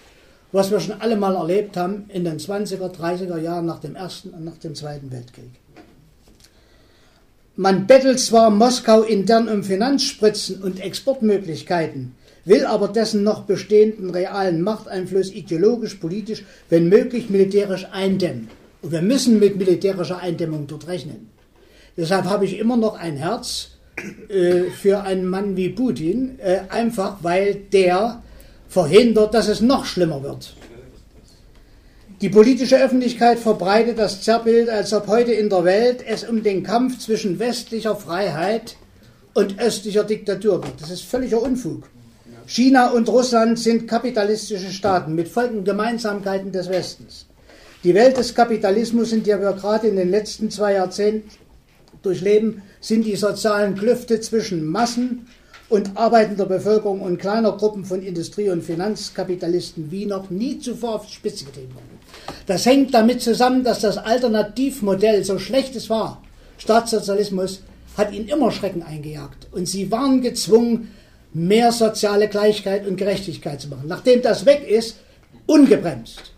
was wir schon alle mal erlebt haben in den 20er, 30er Jahren nach dem Ersten und nach dem Zweiten Weltkrieg. Man bettelt zwar Moskau intern um Finanzspritzen und Exportmöglichkeiten, will aber dessen noch bestehenden realen Machteinfluss ideologisch, politisch, wenn möglich militärisch eindämmen. Und wir müssen mit militärischer Eindämmung dort rechnen. Deshalb habe ich immer noch ein Herz äh, für einen Mann wie Putin, äh, einfach weil der verhindert, dass es noch schlimmer wird. Die politische Öffentlichkeit verbreitet das Zerrbild, als ob heute in der Welt es um den Kampf zwischen westlicher Freiheit und östlicher Diktatur geht. Das ist völliger Unfug. China und Russland sind kapitalistische Staaten mit folgenden Gemeinsamkeiten des Westens. Die Welt des Kapitalismus, in der wir gerade in den letzten zwei Jahrzehnten durchleben, sind die sozialen Klüfte zwischen Massen und arbeitender Bevölkerung und kleiner Gruppen von Industrie- und Finanzkapitalisten wie noch nie zuvor auf die Spitze getrieben wurden. Das hängt damit zusammen, dass das Alternativmodell, so schlecht es war, Staatssozialismus, hat ihnen immer Schrecken eingejagt. Und sie waren gezwungen, mehr soziale Gleichheit und Gerechtigkeit zu machen. Nachdem das weg ist, ungebremst.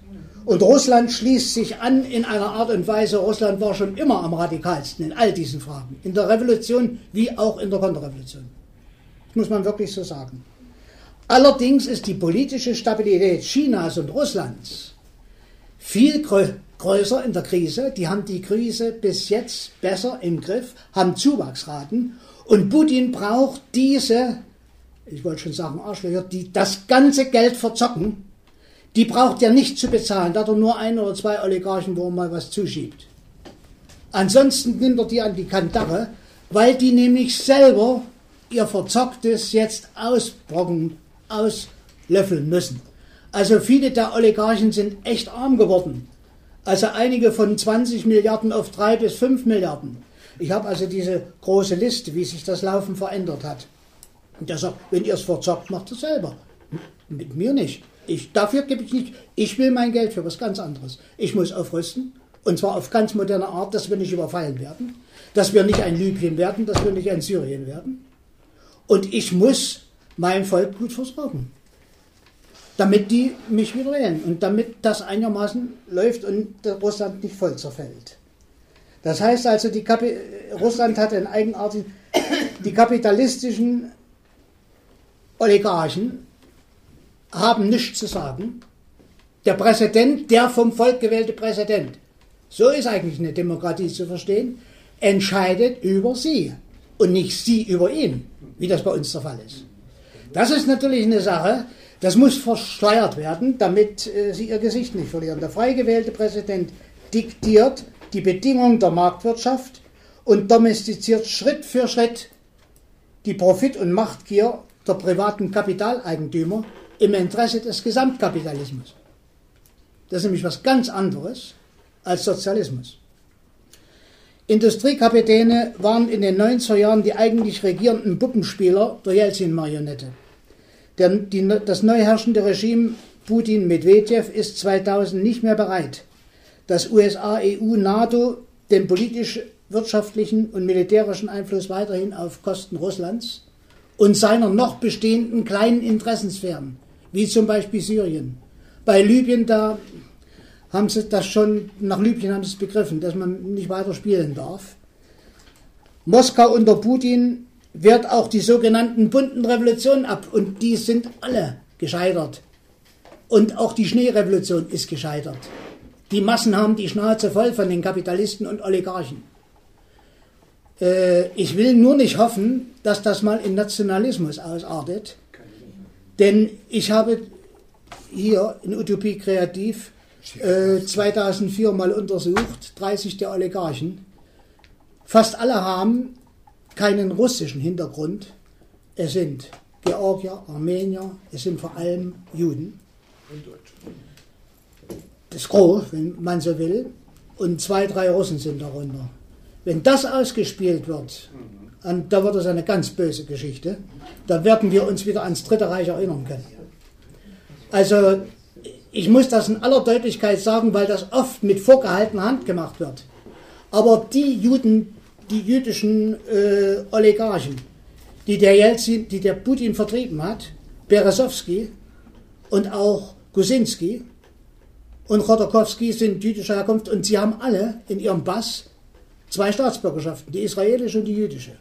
Und Russland schließt sich an in einer Art und Weise, Russland war schon immer am radikalsten in all diesen Fragen, in der Revolution wie auch in der Konterrevolution. Das muss man wirklich so sagen. Allerdings ist die politische Stabilität Chinas und Russlands viel größer in der Krise. Die haben die Krise bis jetzt besser im Griff, haben Zuwachsraten. Und Putin braucht diese, ich wollte schon sagen Arschlöcher, die das ganze Geld verzocken, die braucht er nicht zu bezahlen. Da hat er nur ein oder zwei Oligarchen, wo er mal was zuschiebt. Ansonsten nimmt er die an die Kandare, weil die nämlich selber ihr Verzocktes jetzt ausbrocken, auslöffeln müssen. Also viele der Oligarchen sind echt arm geworden. Also einige von 20 Milliarden auf 3 bis 5 Milliarden. Ich habe also diese große Liste, wie sich das Laufen verändert hat. Und der sagt, wenn ihr es verzockt, macht es selber. Mit mir nicht. Ich, dafür gebe ich nicht. Ich will mein Geld für was ganz anderes. Ich muss aufrüsten. Und zwar auf ganz moderne Art, dass wir nicht überfallen werden. Dass wir nicht ein Libyen werden, dass wir nicht ein Syrien werden. Und ich muss mein Volk gut versorgen. Damit die mich wieder wählen. Und damit das einigermaßen läuft und Russland nicht voll zerfällt. Das heißt also, Russland hat einen eigenartigen, die kapitalistischen Oligarchen haben nichts zu sagen. Der Präsident, der vom Volk gewählte Präsident, so ist eigentlich eine Demokratie zu verstehen, entscheidet über sie und nicht sie über ihn, wie das bei uns der Fall ist. Das ist natürlich eine Sache, das muss versteuert werden, damit äh, sie ihr Gesicht nicht verlieren. Der frei gewählte Präsident diktiert die Bedingungen der Marktwirtschaft und domestiziert Schritt für Schritt die Profit- und Machtgier der privaten Kapitaleigentümer im Interesse des Gesamtkapitalismus. Das ist nämlich was ganz anderes als Sozialismus. Industriekapitäne waren in den 90er Jahren die eigentlich regierenden Puppenspieler der Jelzin-Marionette. Das neu herrschende Regime Putin-Medvedev ist 2000 nicht mehr bereit, dass USA, EU, NATO den politisch, wirtschaftlichen und militärischen Einfluss weiterhin auf Kosten Russlands und seiner noch bestehenden kleinen Interessensphären, wie zum Beispiel Syrien. Bei Libyen, da haben sie das schon, nach Libyen haben sie es begriffen, dass man nicht weiter spielen darf. Moskau unter Putin wehrt auch die sogenannten bunten Revolutionen ab und die sind alle gescheitert. Und auch die Schneerevolution ist gescheitert. Die Massen haben die Schnauze voll von den Kapitalisten und Oligarchen. Äh, ich will nur nicht hoffen, dass das mal in Nationalismus ausartet. Denn ich habe hier in Utopie Kreativ äh, 2004 mal untersucht, 30 der Oligarchen. Fast alle haben keinen russischen Hintergrund. Es sind Georgier, Armenier, es sind vor allem Juden. Und Deutsche. Das Gros, wenn man so will. Und zwei, drei Russen sind darunter. Wenn das ausgespielt wird, und da wird es eine ganz böse Geschichte, da werden wir uns wieder ans Dritte Reich erinnern können. Also ich muss das in aller Deutlichkeit sagen, weil das oft mit vorgehaltener Hand gemacht wird. Aber die Juden, die jüdischen äh, Oligarchen, die der, Jelzin, die der Putin vertrieben hat, Beresowski und auch Gusinski und Chodorkowski sind jüdischer Herkunft und sie haben alle in ihrem Bass zwei Staatsbürgerschaften, die israelische und die jüdische.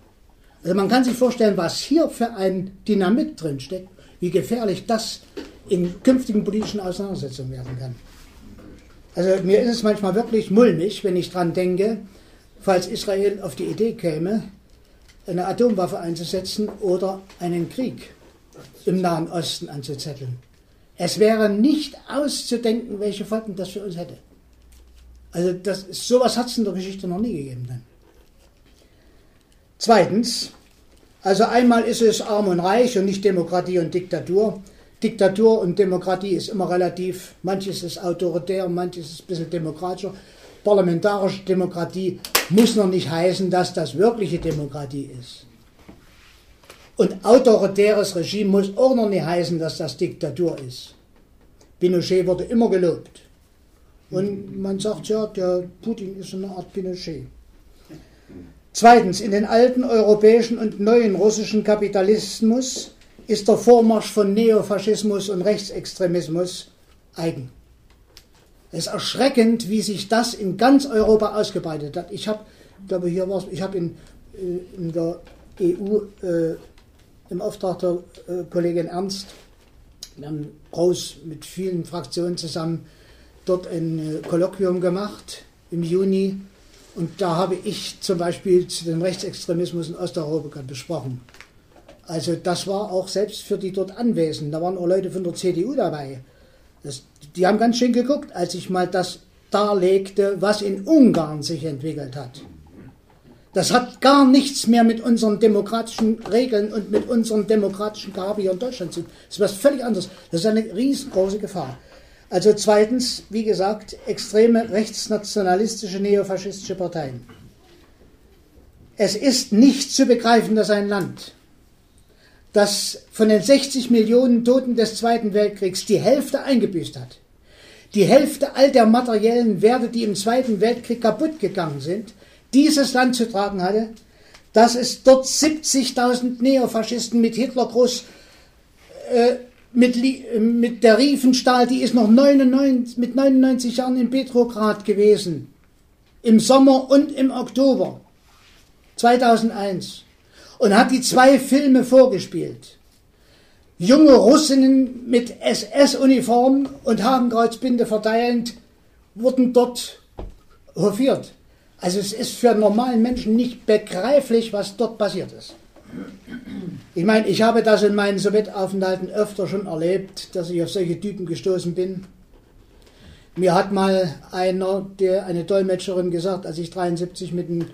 Also man kann sich vorstellen, was hier für ein Dynamit drinsteckt, wie gefährlich das in künftigen politischen Auseinandersetzungen werden kann. Also mir ist es manchmal wirklich mulmig, wenn ich daran denke, falls Israel auf die Idee käme, eine Atomwaffe einzusetzen oder einen Krieg im Nahen Osten anzuzetteln. Es wäre nicht auszudenken, welche Folgen das für uns hätte. Also das, sowas hat es in der Geschichte noch nie gegeben. Dann. Zweitens, also einmal ist es arm und reich und nicht Demokratie und Diktatur. Diktatur und Demokratie ist immer relativ. Manches ist autoritär, manches ist ein bisschen demokratischer. Parlamentarische Demokratie muss noch nicht heißen, dass das wirkliche Demokratie ist. Und autoritäres Regime muss auch noch nicht heißen, dass das Diktatur ist. Pinochet wurde immer gelobt. Und man sagt ja, der Putin ist eine Art Pinochet. Zweitens, in den alten europäischen und neuen russischen Kapitalismus ist der Vormarsch von Neofaschismus und Rechtsextremismus eigen. Es ist erschreckend, wie sich das in ganz Europa ausgebreitet hat. Ich habe, glaube hier war ich habe in, äh, in der EU äh, im Auftrag der äh, Kollegin Ernst, wir haben groß mit vielen Fraktionen zusammen dort ein äh, Kolloquium gemacht im Juni und da habe ich zum Beispiel zu dem Rechtsextremismus in Osteuropa besprochen. Also das war auch selbst für die dort Anwesenden, da waren auch Leute von der CDU dabei. Das, die haben ganz schön geguckt, als ich mal das darlegte, was in Ungarn sich entwickelt hat. Das hat gar nichts mehr mit unseren demokratischen Regeln und mit unserem demokratischen Gehabe hier in Deutschland zu tun. Das ist was völlig anderes. Das ist eine riesengroße Gefahr. Also zweitens, wie gesagt, extreme rechtsnationalistische, neofaschistische Parteien. Es ist nicht zu begreifen, dass ein Land, das von den 60 Millionen Toten des Zweiten Weltkriegs die Hälfte eingebüßt hat, die Hälfte all der materiellen Werte, die im Zweiten Weltkrieg kaputt gegangen sind, dieses Land zu tragen hatte, dass es dort 70.000 Neofaschisten mit Hitler groß äh, mit, mit der Riefenstahl, die ist noch 99, mit 99 Jahren in Petrograd gewesen. Im Sommer und im Oktober 2001. Und hat die zwei Filme vorgespielt. Junge Russinnen mit SS-Uniform und Hakenkreuzbinde verteilend wurden dort hofiert. Also es ist für normalen Menschen nicht begreiflich, was dort passiert ist. Ich meine, ich habe das in meinen Sowjetaufenthalten öfter schon erlebt, dass ich auf solche Typen gestoßen bin. Mir hat mal einer, der, eine Dolmetscherin gesagt, als ich 73 mit dem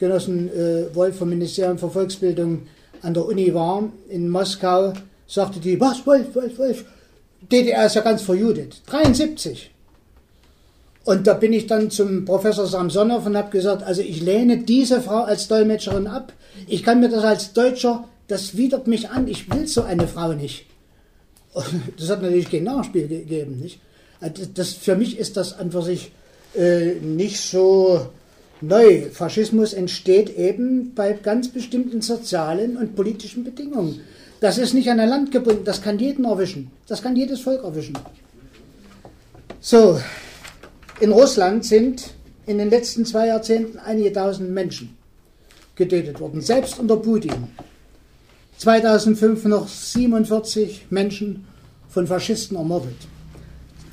Genossen äh, Wolf vom Ministerium für Volksbildung an der Uni war, in Moskau, sagte die, was, Wolf, Wolf, Wolf, DDR ist ja ganz verjudet. 73. Und da bin ich dann zum Professor Samsonov und habe gesagt, also ich lehne diese Frau als Dolmetscherin ab. Ich kann mir das als Deutscher, das widert mich an. Ich will so eine Frau nicht. Und das hat natürlich kein Nachspiel gegeben. Nicht? Also das, für mich ist das an für sich äh, nicht so neu. Faschismus entsteht eben bei ganz bestimmten sozialen und politischen Bedingungen. Das ist nicht an ein Land gebunden, das kann jeden erwischen. Das kann jedes Volk erwischen. So, in Russland sind in den letzten zwei Jahrzehnten einige tausend Menschen getötet worden, selbst unter Putin. 2005 noch 47 Menschen von Faschisten ermordet.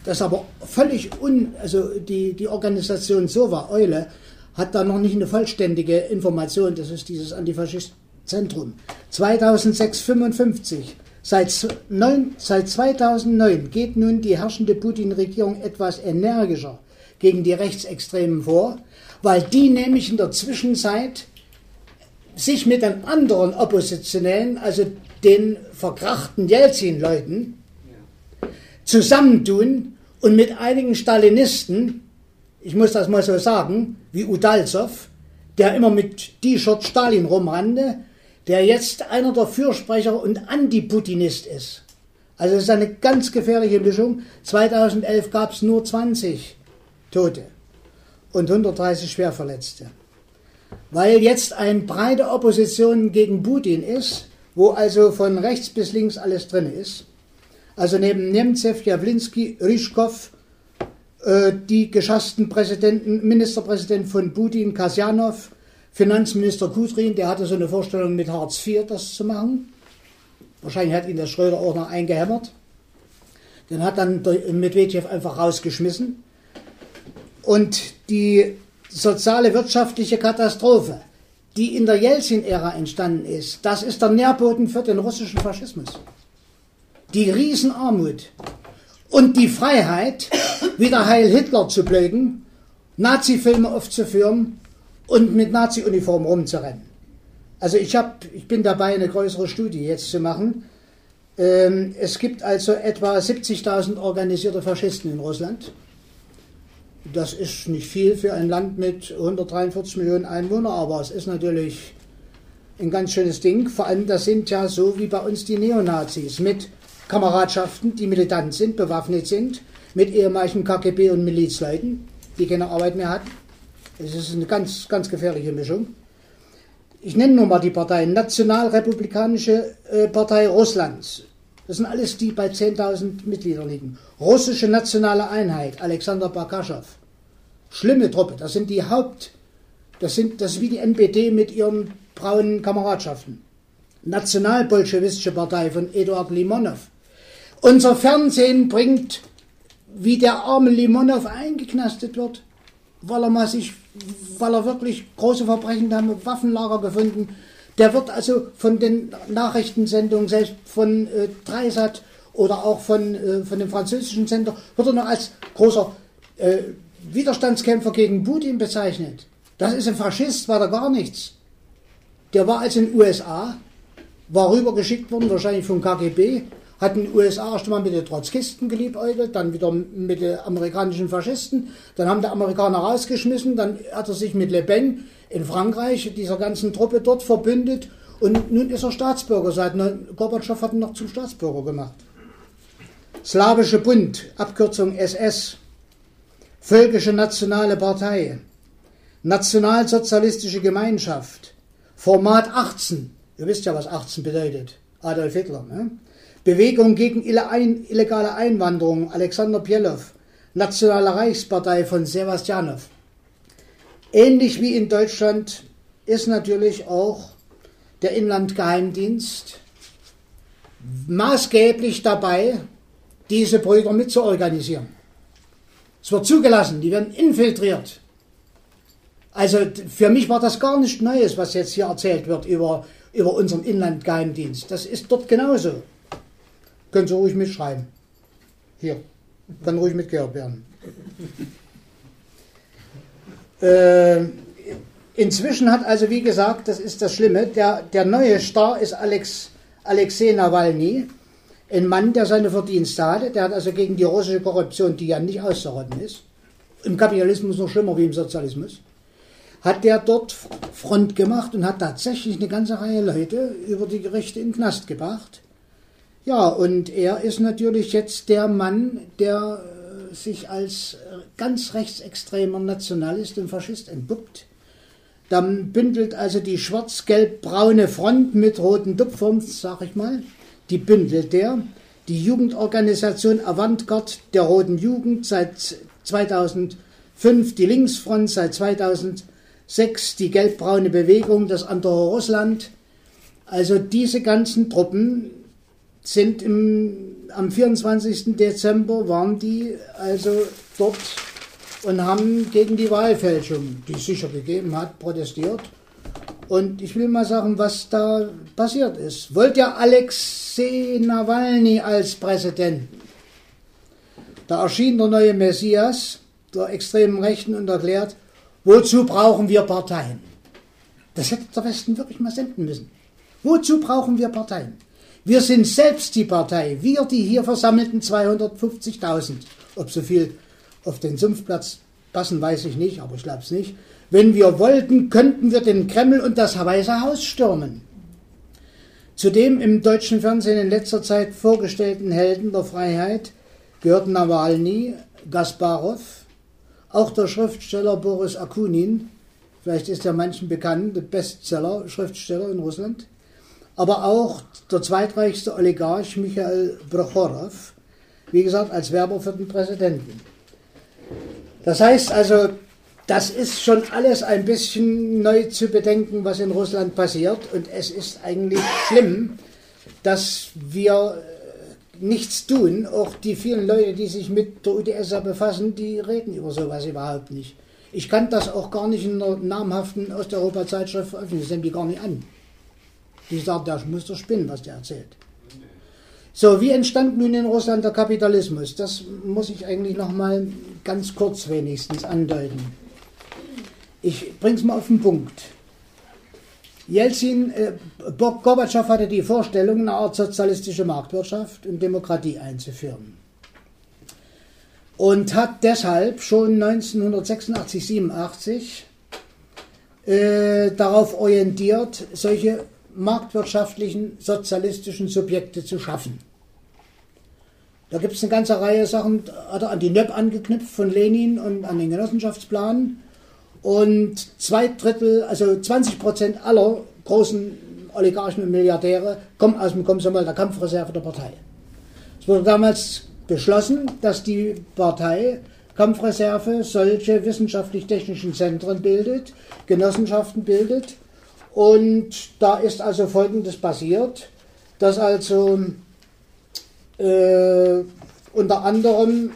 Das aber völlig un, also die, die Organisation Sova Eule hat da noch nicht eine vollständige Information, das ist dieses Antifaschistentzentrum. 2006 55. Seit, neun, seit 2009 geht nun die herrschende Putin-Regierung etwas energischer gegen die Rechtsextremen vor, weil die nämlich in der Zwischenzeit sich mit den anderen Oppositionellen, also den verkrachten Jelzin-Leuten, zusammentun und mit einigen Stalinisten, ich muss das mal so sagen, wie Udalzow, der immer mit T-Shirt Stalin rumrannte, der jetzt einer der Fürsprecher und Antiputinist ist. Also es ist eine ganz gefährliche Mischung. 2011 gab es nur 20 Tote und 130 Schwerverletzte. Weil jetzt eine breite Opposition gegen Putin ist, wo also von rechts bis links alles drin ist. Also neben Nemzev, Jawlinski, Ryschkow, äh, die geschassten Präsidenten, Ministerpräsident von Putin, Kasjanov, Finanzminister Kudrin, der hatte so eine Vorstellung mit Hartz IV das zu machen. Wahrscheinlich hat ihn der Schröder auch noch eingehämmert. Den hat dann Medvedev einfach rausgeschmissen. Und die soziale wirtschaftliche Katastrophe, die in der Jelzin-Ära entstanden ist, das ist der Nährboden für den russischen Faschismus. Die Riesenarmut und die Freiheit, wieder Heil Hitler zu blöken, Nazi-Filme aufzuführen und mit Nazi-Uniform rumzurennen. Also ich, hab, ich bin dabei, eine größere Studie jetzt zu machen. Ähm, es gibt also etwa 70.000 organisierte Faschisten in Russland. Das ist nicht viel für ein Land mit 143 Millionen Einwohnern, aber es ist natürlich ein ganz schönes Ding. Vor allem, das sind ja so wie bei uns die Neonazis mit Kameradschaften, die militant sind, bewaffnet sind, mit ehemaligen KGB und Milizleuten, die keine Arbeit mehr hatten. Es ist eine ganz, ganz gefährliche Mischung. Ich nenne nur mal die Parteien. Nationalrepublikanische äh, Partei Russlands. Das sind alles die bei 10.000 Mitgliedern liegen. Russische Nationale Einheit, Alexander Bakaschow. Schlimme Truppe, das sind die Haupt, das sind, das ist wie die NPD mit ihren braunen Kameradschaften. Nationalbolschewistische Partei von Eduard Limonov. Unser Fernsehen bringt, wie der arme Limonov eingeknastet wird, weil er mal sich, weil er wirklich große Verbrechen, haben Waffenlager gefunden. Der wird also von den Nachrichtensendungen, selbst von äh, Dreisat oder auch von, äh, von dem französischen Sender, wird er noch als großer äh, Widerstandskämpfer gegen Putin bezeichnet. Das ist ein Faschist, war da gar nichts. Der war also in den USA, war rübergeschickt worden, wahrscheinlich vom KGB, hat in den USA erst mal mit den Trotzkisten geliebäugelt, dann wieder mit den amerikanischen Faschisten, dann haben die Amerikaner rausgeschmissen, dann hat er sich mit Le Pen in Frankreich, dieser ganzen Truppe dort verbündet und nun ist er Staatsbürger. Seit Gorbatschow hat ihn noch zum Staatsbürger gemacht. Slawische Bund, Abkürzung SS, Völkische Nationale Partei, Nationalsozialistische Gemeinschaft, Format 18. Ihr wisst ja, was 18 bedeutet. Adolf Hitler. Ne? Bewegung gegen illegale Einwanderung, Alexander Bielow, Nationale Reichspartei von Sebastianow. Ähnlich wie in Deutschland ist natürlich auch der Inlandgeheimdienst maßgeblich dabei, diese Brüder mitzuorganisieren. Es wird zugelassen, die werden infiltriert. Also für mich war das gar nicht Neues, was jetzt hier erzählt wird über, über unseren Inlandgeheimdienst. Das ist dort genauso. Können Sie ruhig mitschreiben. Hier, kann ruhig mitgehört werden. äh, inzwischen hat also, wie gesagt, das ist das Schlimme, der, der neue Star ist Alex, Alexei Nawalny, ein Mann, der seine Verdienste hatte. Der hat also gegen die russische Korruption, die ja nicht auszurotten ist, im Kapitalismus noch schlimmer wie im Sozialismus, hat der dort Front gemacht und hat tatsächlich eine ganze Reihe Leute über die Gerichte in den Knast gebracht ja, und er ist natürlich jetzt der Mann, der äh, sich als äh, ganz rechtsextremer Nationalist und Faschist entpuppt. Dann bündelt also die schwarz-gelb-braune Front mit roten Tupfern, sag ich mal, die bündelt der. Die Jugendorganisation Avantgarde der Roten Jugend seit 2005, die Linksfront seit 2006, die gelb-braune Bewegung, das andere Russland. Also diese ganzen Truppen sind im, am 24. Dezember waren die also dort und haben gegen die Wahlfälschung, die es sicher gegeben hat, protestiert. Und ich will mal sagen, was da passiert ist. Wollt ihr Alexei Nawalny als Präsidenten? Da erschien der neue Messias der extremen Rechten und erklärt, wozu brauchen wir Parteien? Das hätte der Westen wirklich mal senden müssen. Wozu brauchen wir Parteien? Wir sind selbst die Partei, wir die hier versammelten 250.000. Ob so viel auf den Sumpfplatz passen, weiß ich nicht, aber ich glaube es nicht. Wenn wir wollten, könnten wir den Kreml und das Weiße Haus stürmen. Zu dem im deutschen Fernsehen in letzter Zeit vorgestellten Helden der Freiheit gehörten Nawalny, Gasparov, auch der Schriftsteller Boris Akunin, vielleicht ist er manchen bekannt, Bestseller-Schriftsteller in Russland, aber auch der zweitreichste Oligarch Michael Prochorow, wie gesagt, als Werber für den Präsidenten. Das heißt also, das ist schon alles ein bisschen neu zu bedenken, was in Russland passiert. Und es ist eigentlich schlimm, dass wir äh, nichts tun. Auch die vielen Leute, die sich mit der UdSSR befassen, die reden über sowas überhaupt nicht. Ich kann das auch gar nicht in einer namhaften Osteuropa-Zeitschrift veröffentlichen, das nehmen die gar nicht an. Die sagt, der muss doch spinnen, was der erzählt. So, wie entstand nun in Russland der Kapitalismus? Das muss ich eigentlich noch mal ganz kurz wenigstens andeuten. Ich bringe es mal auf den Punkt. Jelzin, äh, Gorbatschow hatte die Vorstellung, eine Art sozialistische Marktwirtschaft und Demokratie einzuführen. Und hat deshalb schon 1986, 87 äh, darauf orientiert, solche marktwirtschaftlichen, sozialistischen Subjekte zu schaffen. Da gibt es eine ganze Reihe Sachen, hat er an die NÖP angeknüpft von Lenin und an den Genossenschaftsplan. Und zwei Drittel, also 20 Prozent aller großen Oligarchen und Milliardäre kommen aus dem Komsomol, der Kampfreserve der Partei. Es wurde damals beschlossen, dass die Partei Kampfreserve solche wissenschaftlich-technischen Zentren bildet, Genossenschaften bildet. Und da ist also Folgendes passiert, dass also äh, unter anderem,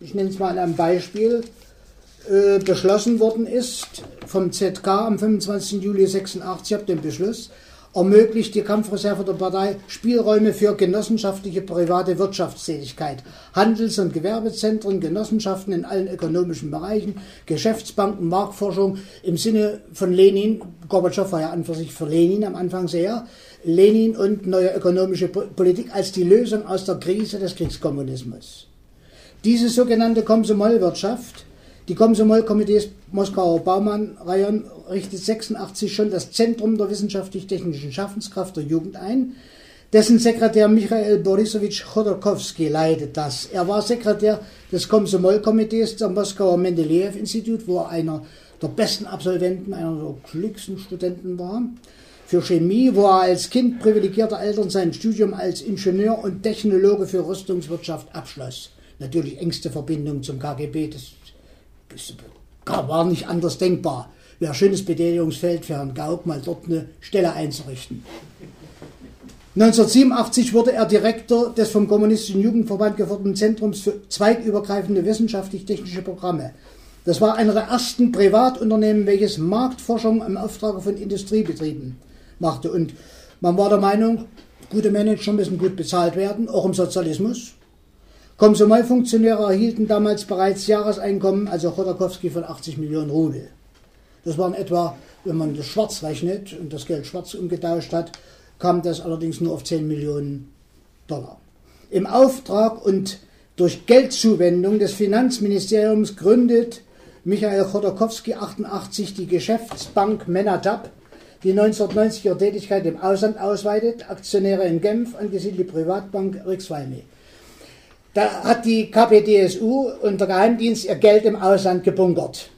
ich nenne es mal ein Beispiel, äh, beschlossen worden ist vom ZK am 25. Juli 86, ich habe den Beschluss, ermöglicht die Kampfreserve der Partei Spielräume für genossenschaftliche private Wirtschaftstätigkeit, Handels- und Gewerbezentren, Genossenschaften in allen ökonomischen Bereichen, Geschäftsbanken, Marktforschung im Sinne von Lenin, Gorbatschow war ja an für sich für Lenin am Anfang sehr, Lenin und neue ökonomische Politik als die Lösung aus der Krise des Kriegskommunismus. Diese sogenannte Komsomol-Wirtschaft die Komsomol-Komitees Moskauer Baumann-Rayon richtet 86 schon das Zentrum der wissenschaftlich-technischen Schaffenskraft der Jugend ein. Dessen Sekretär Michael Borisowitsch Chodorkowski leitet das. Er war Sekretär des Komsomol-Komitees am Moskauer Mendeleev-Institut, wo er einer der besten Absolventen, einer der glücklichsten Studenten war. Für Chemie, wo er als Kind privilegierter Eltern sein Studium als Ingenieur und Technologe für Rüstungswirtschaft abschloss. Natürlich engste Verbindung zum KGB, das war nicht anders denkbar. Wäre ein schönes Betätigungsfeld für Herrn Gauck, mal dort eine Stelle einzurichten. 1987 wurde er Direktor des vom Kommunistischen Jugendverband geförderten Zentrums für zweigübergreifende wissenschaftlich-technische Programme. Das war einer der ersten Privatunternehmen, welches Marktforschung im Auftrag von Industriebetrieben machte. Und man war der Meinung, gute Manager müssen gut bezahlt werden, auch im Sozialismus. Komsomol-Funktionäre erhielten damals bereits Jahreseinkommen, also Chodorkowski, von 80 Millionen Rubel. Das waren etwa, wenn man das schwarz rechnet und das Geld schwarz umgetauscht hat, kam das allerdings nur auf 10 Millionen Dollar. Im Auftrag und durch Geldzuwendung des Finanzministeriums gründet Michael Chodorkowski 88 die Geschäftsbank Menatab, die 1990 ihre Tätigkeit im Ausland ausweitet, Aktionäre in Genf, angesiedelt die Privatbank Rixweime. Da hat die KPDSU und der Geheimdienst ihr Geld im Ausland gebunkert.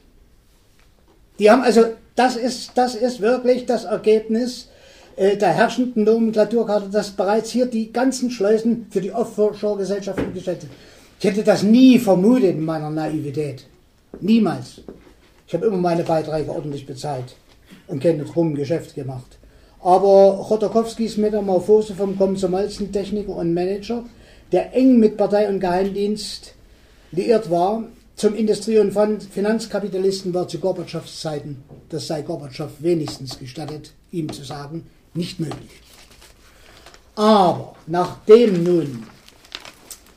Die haben also, das ist, das ist wirklich das Ergebnis äh, der herrschenden Nomenklaturkarte, dass bereits hier die ganzen Schleusen für die Offshore-Gesellschaften gestellt sind. Ich hätte das nie vermutet in meiner Naivität. Niemals. Ich habe immer meine Beiträge ordentlich bezahlt und keine drum Geschäft gemacht. Aber Chodorkowskis Metamorphose vom Komsomolzen Techniker und Manager der eng mit Partei und Geheimdienst liiert war, zum Industrie- und Finanzkapitalisten war zu Gorbatschows Zeiten, das sei Gorbatschow wenigstens gestattet, ihm zu sagen, nicht möglich. Aber nachdem nun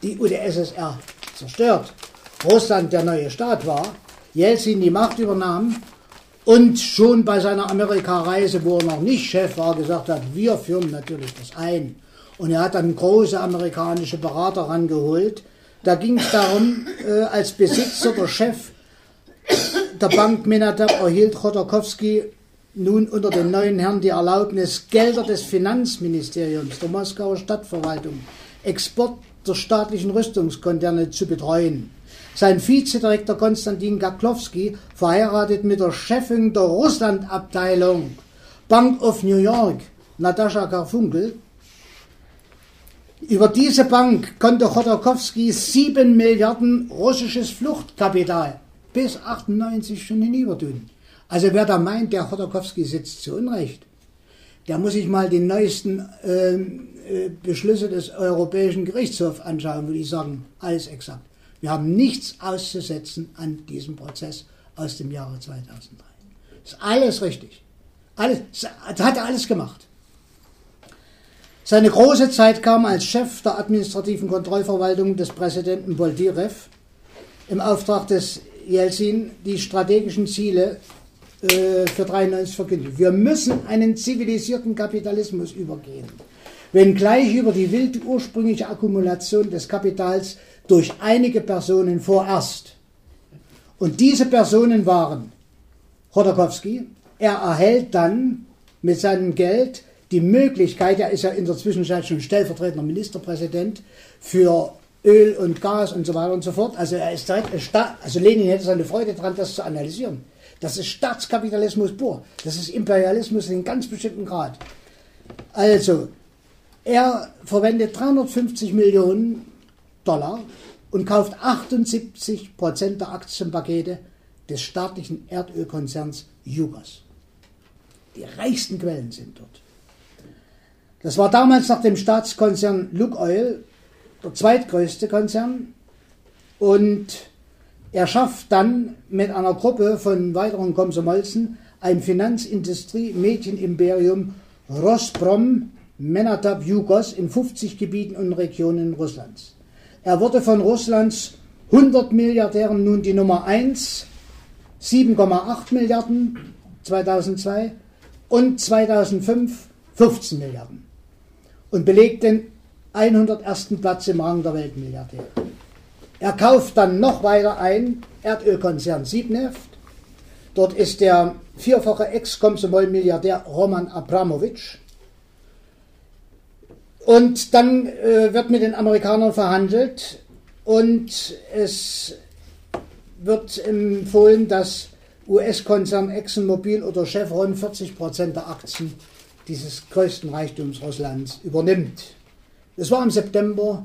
die UdSSR zerstört, Russland der neue Staat war, Jelzin die Macht übernahm und schon bei seiner Amerikareise, wo er noch nicht Chef war, gesagt hat, wir führen natürlich das ein und er hat dann große amerikanische Berater rangeholt. Da ging es darum, äh, als Besitzer, der Chef der Bank Minatab erhielt Chodorkowski nun unter den neuen Herren die Erlaubnis, Gelder des Finanzministeriums, der Moskauer Stadtverwaltung, Export der staatlichen Rüstungskonzerne zu betreuen. Sein Vizedirektor Konstantin Gaklowski, verheiratet mit der Chefin der Russlandabteilung Bank of New York, Natascha Karfunkel, über diese Bank konnte Chodorkowski 7 Milliarden russisches Fluchtkapital bis 98 schon hinübertun. Also wer da meint, der Chodorkowski sitzt zu Unrecht, der muss sich mal die neuesten ähm, äh, Beschlüsse des Europäischen Gerichtshofs anschauen, würde ich sagen, alles exakt. Wir haben nichts auszusetzen an diesem Prozess aus dem Jahre 2003. Das ist alles richtig. Alles, das hat er alles gemacht. Seine große Zeit kam als Chef der administrativen Kontrollverwaltung des Präsidenten Boldirev im Auftrag des Jelzin die strategischen Ziele äh, für 93 verkündet. Wir müssen einen zivilisierten Kapitalismus übergehen, wenngleich über die wilde ursprüngliche Akkumulation des Kapitals durch einige Personen vorerst. Und diese Personen waren Chodorkowski. Er erhält dann mit seinem Geld die Möglichkeit, er ist ja in der Zwischenzeit schon stellvertretender Ministerpräsident für Öl und Gas und so weiter und so fort. Also er ist direkt, also Lenin hätte seine Freude daran, das zu analysieren. Das ist Staatskapitalismus pur. Das ist Imperialismus in ganz bestimmten Grad. Also, Er verwendet 350 Millionen Dollar und kauft 78 Prozent der Aktienpakete des staatlichen Erdölkonzerns Jugos. Die reichsten Quellen sind dort. Das war damals nach dem Staatskonzern Lukoil der zweitgrößte Konzern und er schafft dann mit einer Gruppe von weiteren Komsomolzen ein Finanzindustrie-Medienimperium Rosprom Menatab Jugos in 50 Gebieten und Regionen Russlands. Er wurde von Russlands 100 Milliardären nun die Nummer 1, 7,8 Milliarden 2002 und 2005 15 Milliarden und belegt den 101. Platz im Rang der Weltmilliardäre. Er kauft dann noch weiter ein, Erdölkonzern Siebneft. Dort ist der vierfache Ex-Komsomol-Milliardär Roman Abramowitsch. Und dann äh, wird mit den Amerikanern verhandelt und es wird empfohlen, dass US-Konzern ExxonMobil oder Chevron 40 Prozent der Aktien dieses größten Reichtums Russlands übernimmt. Es war im September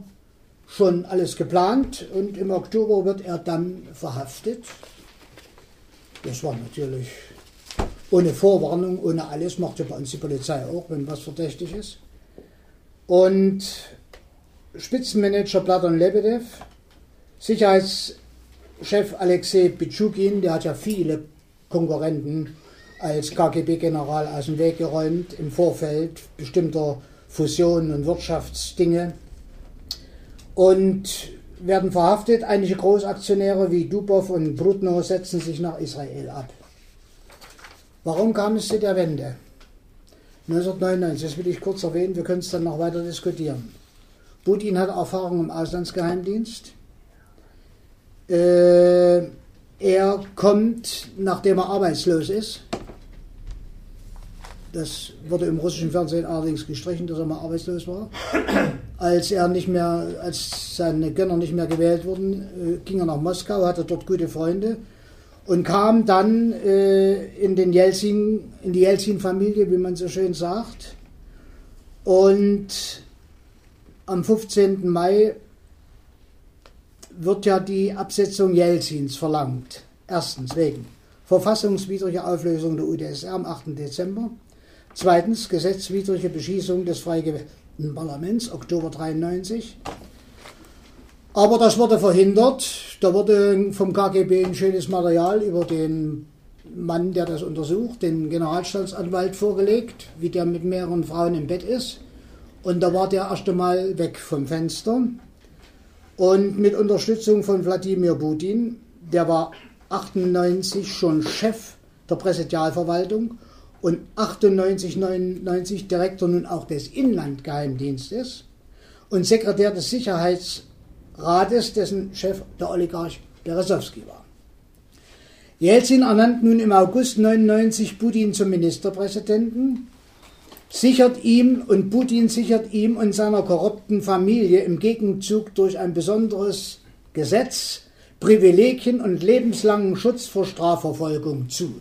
schon alles geplant und im Oktober wird er dann verhaftet. Das war natürlich ohne Vorwarnung, ohne alles, macht ja bei uns die Polizei auch, wenn was verdächtig ist. Und Spitzenmanager Platon Lebedev, Sicherheitschef Alexei Pichukin, der hat ja viele Konkurrenten als KGB-General aus dem Weg geräumt im Vorfeld bestimmter Fusionen und Wirtschaftsdinge und werden verhaftet. Einige Großaktionäre wie Dubov und Brudno setzen sich nach Israel ab. Warum kam es zu der Wende? 1999, das will ich kurz erwähnen, wir können es dann noch weiter diskutieren. Putin hat Erfahrung im Auslandsgeheimdienst. Äh, er kommt, nachdem er arbeitslos ist, das wurde im russischen Fernsehen allerdings gestrichen, dass er mal arbeitslos war. Als er nicht mehr, als seine Gönner nicht mehr gewählt wurden, äh, ging er nach Moskau, hatte dort gute Freunde und kam dann äh, in den Jelzin, in die Jelzin-Familie, wie man so schön sagt. Und am 15. Mai wird ja die Absetzung Jelzins verlangt. Erstens wegen verfassungswidriger Auflösung der UdSSR am 8. Dezember. Zweitens gesetzwidrige Beschießung des frei gewählten Parlaments, Oktober 93. Aber das wurde verhindert. Da wurde vom KGB ein schönes Material über den Mann, der das untersucht, den Generalstaatsanwalt vorgelegt, wie der mit mehreren Frauen im Bett ist. Und da war der erste Mal weg vom Fenster. Und mit Unterstützung von Wladimir Putin, der war 98 schon Chef der Präsidialverwaltung und 98, 99 Direktor nun auch des Inlandgeheimdienstes und Sekretär des Sicherheitsrates, dessen Chef der Oligarch Beresowski war. Jelzin ernannt nun im August 99 Putin zum Ministerpräsidenten, sichert ihm und Putin sichert ihm und seiner korrupten Familie im Gegenzug durch ein besonderes Gesetz Privilegien und lebenslangen Schutz vor Strafverfolgung zu.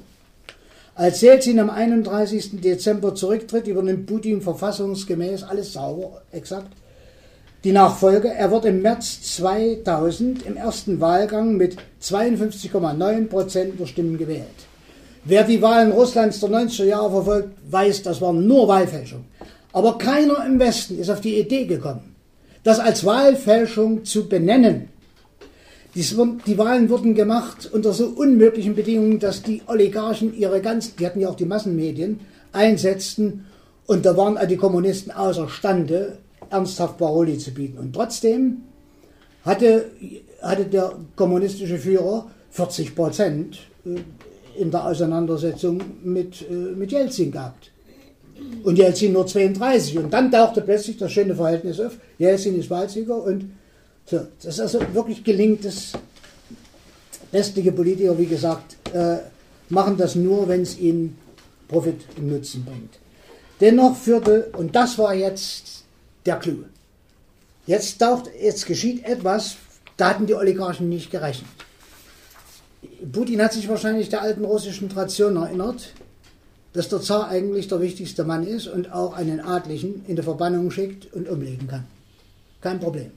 Als Jelzin am 31. Dezember zurücktritt, übernimmt Putin verfassungsgemäß alles sauber, exakt, die Nachfolge. Er wird im März 2000 im ersten Wahlgang mit 52,9 Prozent der Stimmen gewählt. Wer die Wahlen Russlands der 90er Jahre verfolgt, weiß, das war nur Wahlfälschung. Aber keiner im Westen ist auf die Idee gekommen, das als Wahlfälschung zu benennen. Die, Wahlen wurden gemacht unter so unmöglichen Bedingungen, dass die Oligarchen ihre ganzen, die hatten ja auch die Massenmedien, einsetzten und da waren die Kommunisten außerstande, ernsthaft Paroli zu bieten. Und trotzdem hatte, hatte der kommunistische Führer 40 Prozent äh, in der Auseinandersetzung mit, äh, mit Jelzin gehabt. Und Jelzin nur 32. Und dann tauchte plötzlich das schöne Verhältnis auf. Jelzin ist Wahlsieger und so, das ist also wirklich gelingt es. Westliche Politiker, wie gesagt, äh, machen das nur, wenn es ihnen Profit und Nutzen bringt. Dennoch führte, und das war jetzt der Clou, jetzt, taucht, jetzt geschieht etwas, da hatten die Oligarchen nicht gerechnet. Putin hat sich wahrscheinlich der alten russischen Tradition erinnert. dass der Zar eigentlich der wichtigste Mann ist und auch einen Adligen in die Verbannung schickt und umlegen kann. Kein Problem.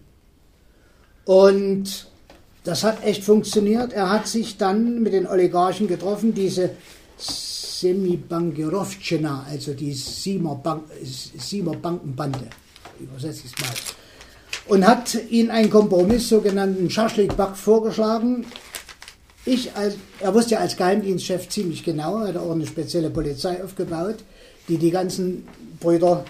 Und das hat echt funktioniert. Er hat sich dann mit den Oligarchen getroffen, diese Semibankirovtschina, also die Siemer, Bank, Bankenbande, übersetze ich es mal, und hat ihnen einen Kompromiss, sogenannten Schaschlik-Back, vorgeschlagen. Ich, als, er wusste ja als Geheimdienstchef ziemlich genau, er hat auch eine spezielle Polizei aufgebaut, die die ganzen Brüder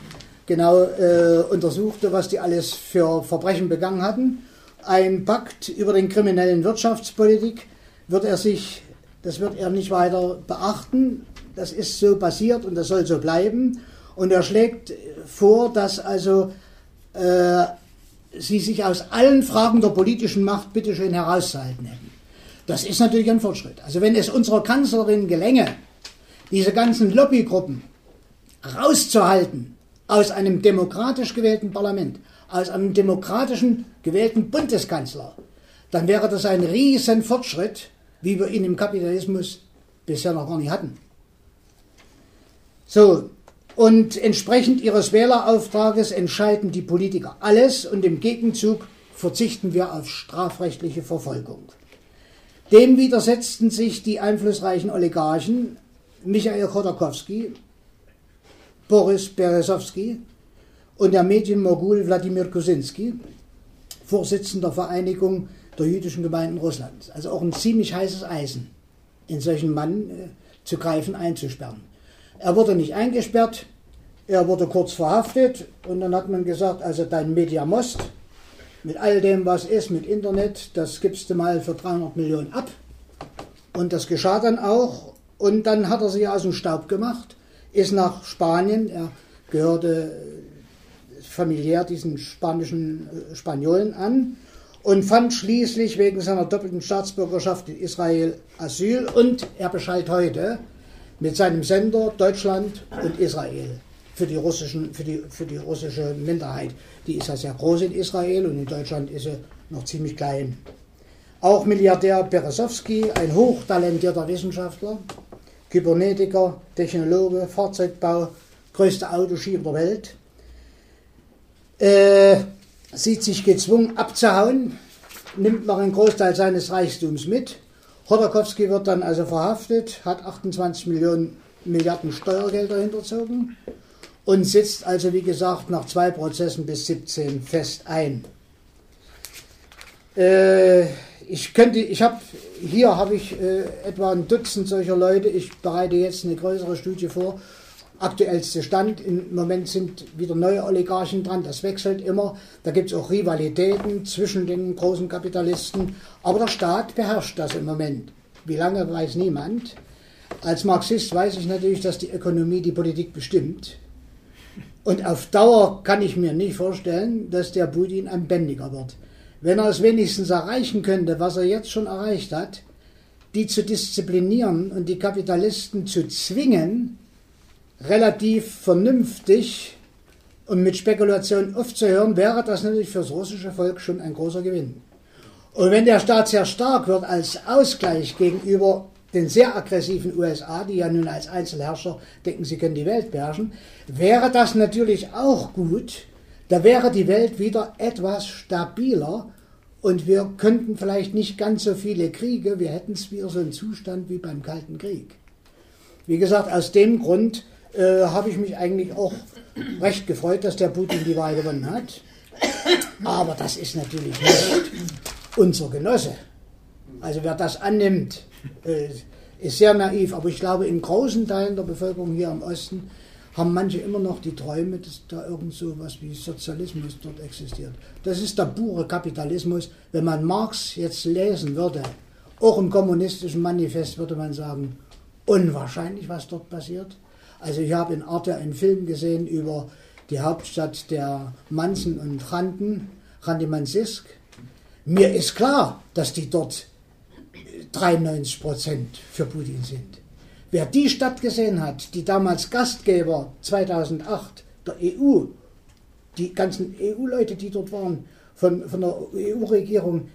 genau äh, untersuchte, was die alles für Verbrechen begangen hatten. Ein Pakt über den kriminellen Wirtschaftspolitik wird er sich, das wird er nicht weiter beachten. Das ist so passiert und das soll so bleiben. Und er schlägt vor, dass also äh, sie sich aus allen Fragen der politischen Macht bitteschön herauszuhalten hätten. Das ist natürlich ein Fortschritt. Also wenn es unserer Kanzlerin gelänge, diese ganzen Lobbygruppen rauszuhalten aus einem demokratisch gewählten Parlament, aus einem demokratischen gewählten Bundeskanzler, dann wäre das ein riesen Fortschritt, wie wir ihn im Kapitalismus bisher noch gar nicht hatten. So, und entsprechend ihres Wählerauftrages entscheiden die Politiker alles und im Gegenzug verzichten wir auf strafrechtliche Verfolgung. Dem widersetzten sich die einflussreichen Oligarchen Michael Chodorkowski, Boris Berezowski und der Medienmogul Wladimir Kusinski, Vorsitzender Vereinigung der jüdischen Gemeinden Russlands. Also auch ein ziemlich heißes Eisen, in solchen Mann äh, zu greifen, einzusperren. Er wurde nicht eingesperrt, er wurde kurz verhaftet und dann hat man gesagt, also dein Mediamost, mit all dem, was ist, mit Internet, das gibst du mal für 300 Millionen ab. Und das geschah dann auch. Und dann hat er sich aus dem Staub gemacht, ist nach Spanien, er gehörte familiär diesen spanischen äh, Spaniolen an und fand schließlich wegen seiner doppelten Staatsbürgerschaft in Israel Asyl und er bescheidt heute, mit seinem Sender Deutschland und Israel für die, russischen, für, die, für die russische Minderheit. Die ist ja sehr groß in Israel und in Deutschland ist sie noch ziemlich klein. Auch Milliardär Beresowski, ein hochtalentierter Wissenschaftler, Kybernetiker, Technologe, Fahrzeugbau, größte Autoschieber der Welt, äh, sieht sich gezwungen abzuhauen, nimmt noch einen Großteil seines Reichtums mit Chodorkowski wird dann also verhaftet, hat 28 Millionen Milliarden Steuergelder hinterzogen und sitzt also, wie gesagt, nach zwei Prozessen bis 17 fest ein. Äh, ich könnte, ich habe, hier habe ich äh, etwa ein Dutzend solcher Leute. Ich bereite jetzt eine größere Studie vor aktuellste Stand. Im Moment sind wieder neue Oligarchen dran, das wechselt immer. Da gibt es auch Rivalitäten zwischen den großen Kapitalisten. Aber der Staat beherrscht das im Moment. Wie lange weiß niemand. Als Marxist weiß ich natürlich, dass die Ökonomie die Politik bestimmt. Und auf Dauer kann ich mir nicht vorstellen, dass der Putin ein Bändiger wird. Wenn er es wenigstens erreichen könnte, was er jetzt schon erreicht hat, die zu disziplinieren und die Kapitalisten zu zwingen, relativ vernünftig und mit Spekulation aufzuhören, wäre das natürlich für das russische Volk schon ein großer Gewinn. Und wenn der Staat sehr stark wird als Ausgleich gegenüber den sehr aggressiven USA, die ja nun als Einzelherrscher denken, sie können die Welt beherrschen, wäre das natürlich auch gut. Da wäre die Welt wieder etwas stabiler und wir könnten vielleicht nicht ganz so viele Kriege, wir hätten es wieder so einen Zustand wie beim Kalten Krieg. Wie gesagt, aus dem Grund äh, habe ich mich eigentlich auch recht gefreut, dass der Putin die Wahl gewonnen hat. Aber das ist natürlich nicht unser Genosse. Also wer das annimmt, äh, ist sehr naiv. Aber ich glaube, in großen Teilen der Bevölkerung hier im Osten haben manche immer noch die Träume, dass da irgend so was wie Sozialismus dort existiert. Das ist der pure Kapitalismus. Wenn man Marx jetzt lesen würde, auch im kommunistischen Manifest würde man sagen, unwahrscheinlich, was dort passiert. Also ich habe in Arte einen Film gesehen über die Hauptstadt der Manzen und Randen, Randimansisk. Mir ist klar, dass die dort 93 Prozent für Putin sind. Wer die Stadt gesehen hat, die damals Gastgeber 2008 der EU, die ganzen EU-Leute, die dort waren, von, von der EU-Regierung,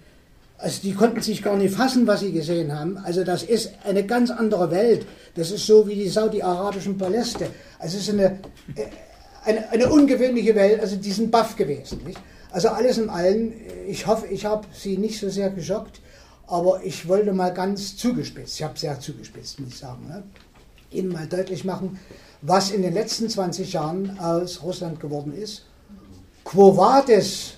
Also die konnten sich gar nicht fassen, was sie gesehen haben. Also das ist eine ganz andere Welt. Das ist so wie die saudi-arabischen Paläste. Also es ist eine, äh, eine, eine, ungewöhnliche Welt. Also die sind baff gewesen. Nicht? Also alles in allem, ich hoffe, ich habe sie nicht so sehr geschockt, aber ich wollte mal ganz zugespitzt, ich habe sehr zugespitzt, muss ich sagen, ne? Ihnen mal deutlich machen, was in den letzten 20 Jahren aus Russland geworden ist. Quo vadis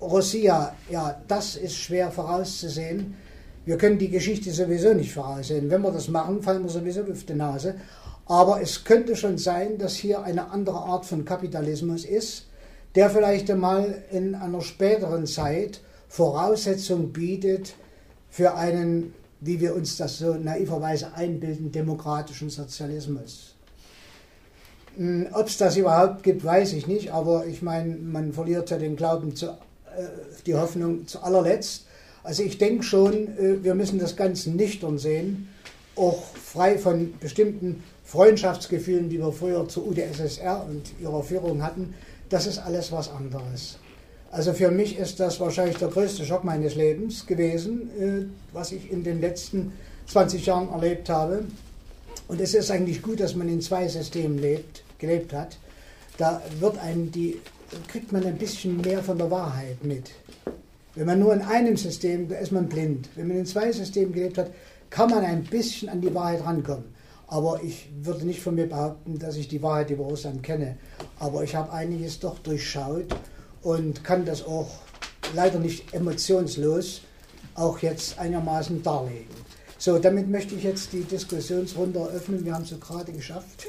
Russia, ja, das ist schwer vorauszusehen. Wir können die Geschichte sowieso nicht voraussehen. Wenn wir das machen, fallen wir sowieso auf die Nase. Aber es könnte schon sein, dass hier eine andere Art von Kapitalismus ist, der vielleicht einmal in einer späteren Zeit Voraussetzung bietet für einen, wie wir uns das so naiverweise einbilden, demokratischen Sozialismus. Hm, Ob es das überhaupt gibt, weiß ich nicht, aber ich meine, man verliert ja den Glauben zu die Hoffnung zu allerletzt. Also ich denke schon, äh, wir müssen das Ganze nüchtern sehen, auch frei von bestimmten Freundschaftsgefühlen, die wir früher zur UdSSR und ihrer Führung hatten. Das ist alles was anderes. Also für mich ist das wahrscheinlich der größte Schock meines Lebens gewesen, äh, was ich in den letzten 20 Jahren erlebt habe. Und es ist eigentlich gut, dass man in zwei Systemen lebt, gelebt hat. Da wird einem die kriegt man ein bisschen mehr von der Wahrheit mit. Wenn man nur in einem System, da ist man blind. Wenn man in zwei Systemen gelebt hat, kann man ein bisschen an die Wahrheit rankommen. Aber ich würde nicht von mir behaupten, dass ich die Wahrheit über Russland kenne. Aber ich habe einiges doch durchschaut und kann das auch leider nicht emotionslos auch jetzt einigermaßen darlegen. So, damit möchte ich jetzt die Diskussionsrunde eröffnen. Wir haben es so gerade geschafft.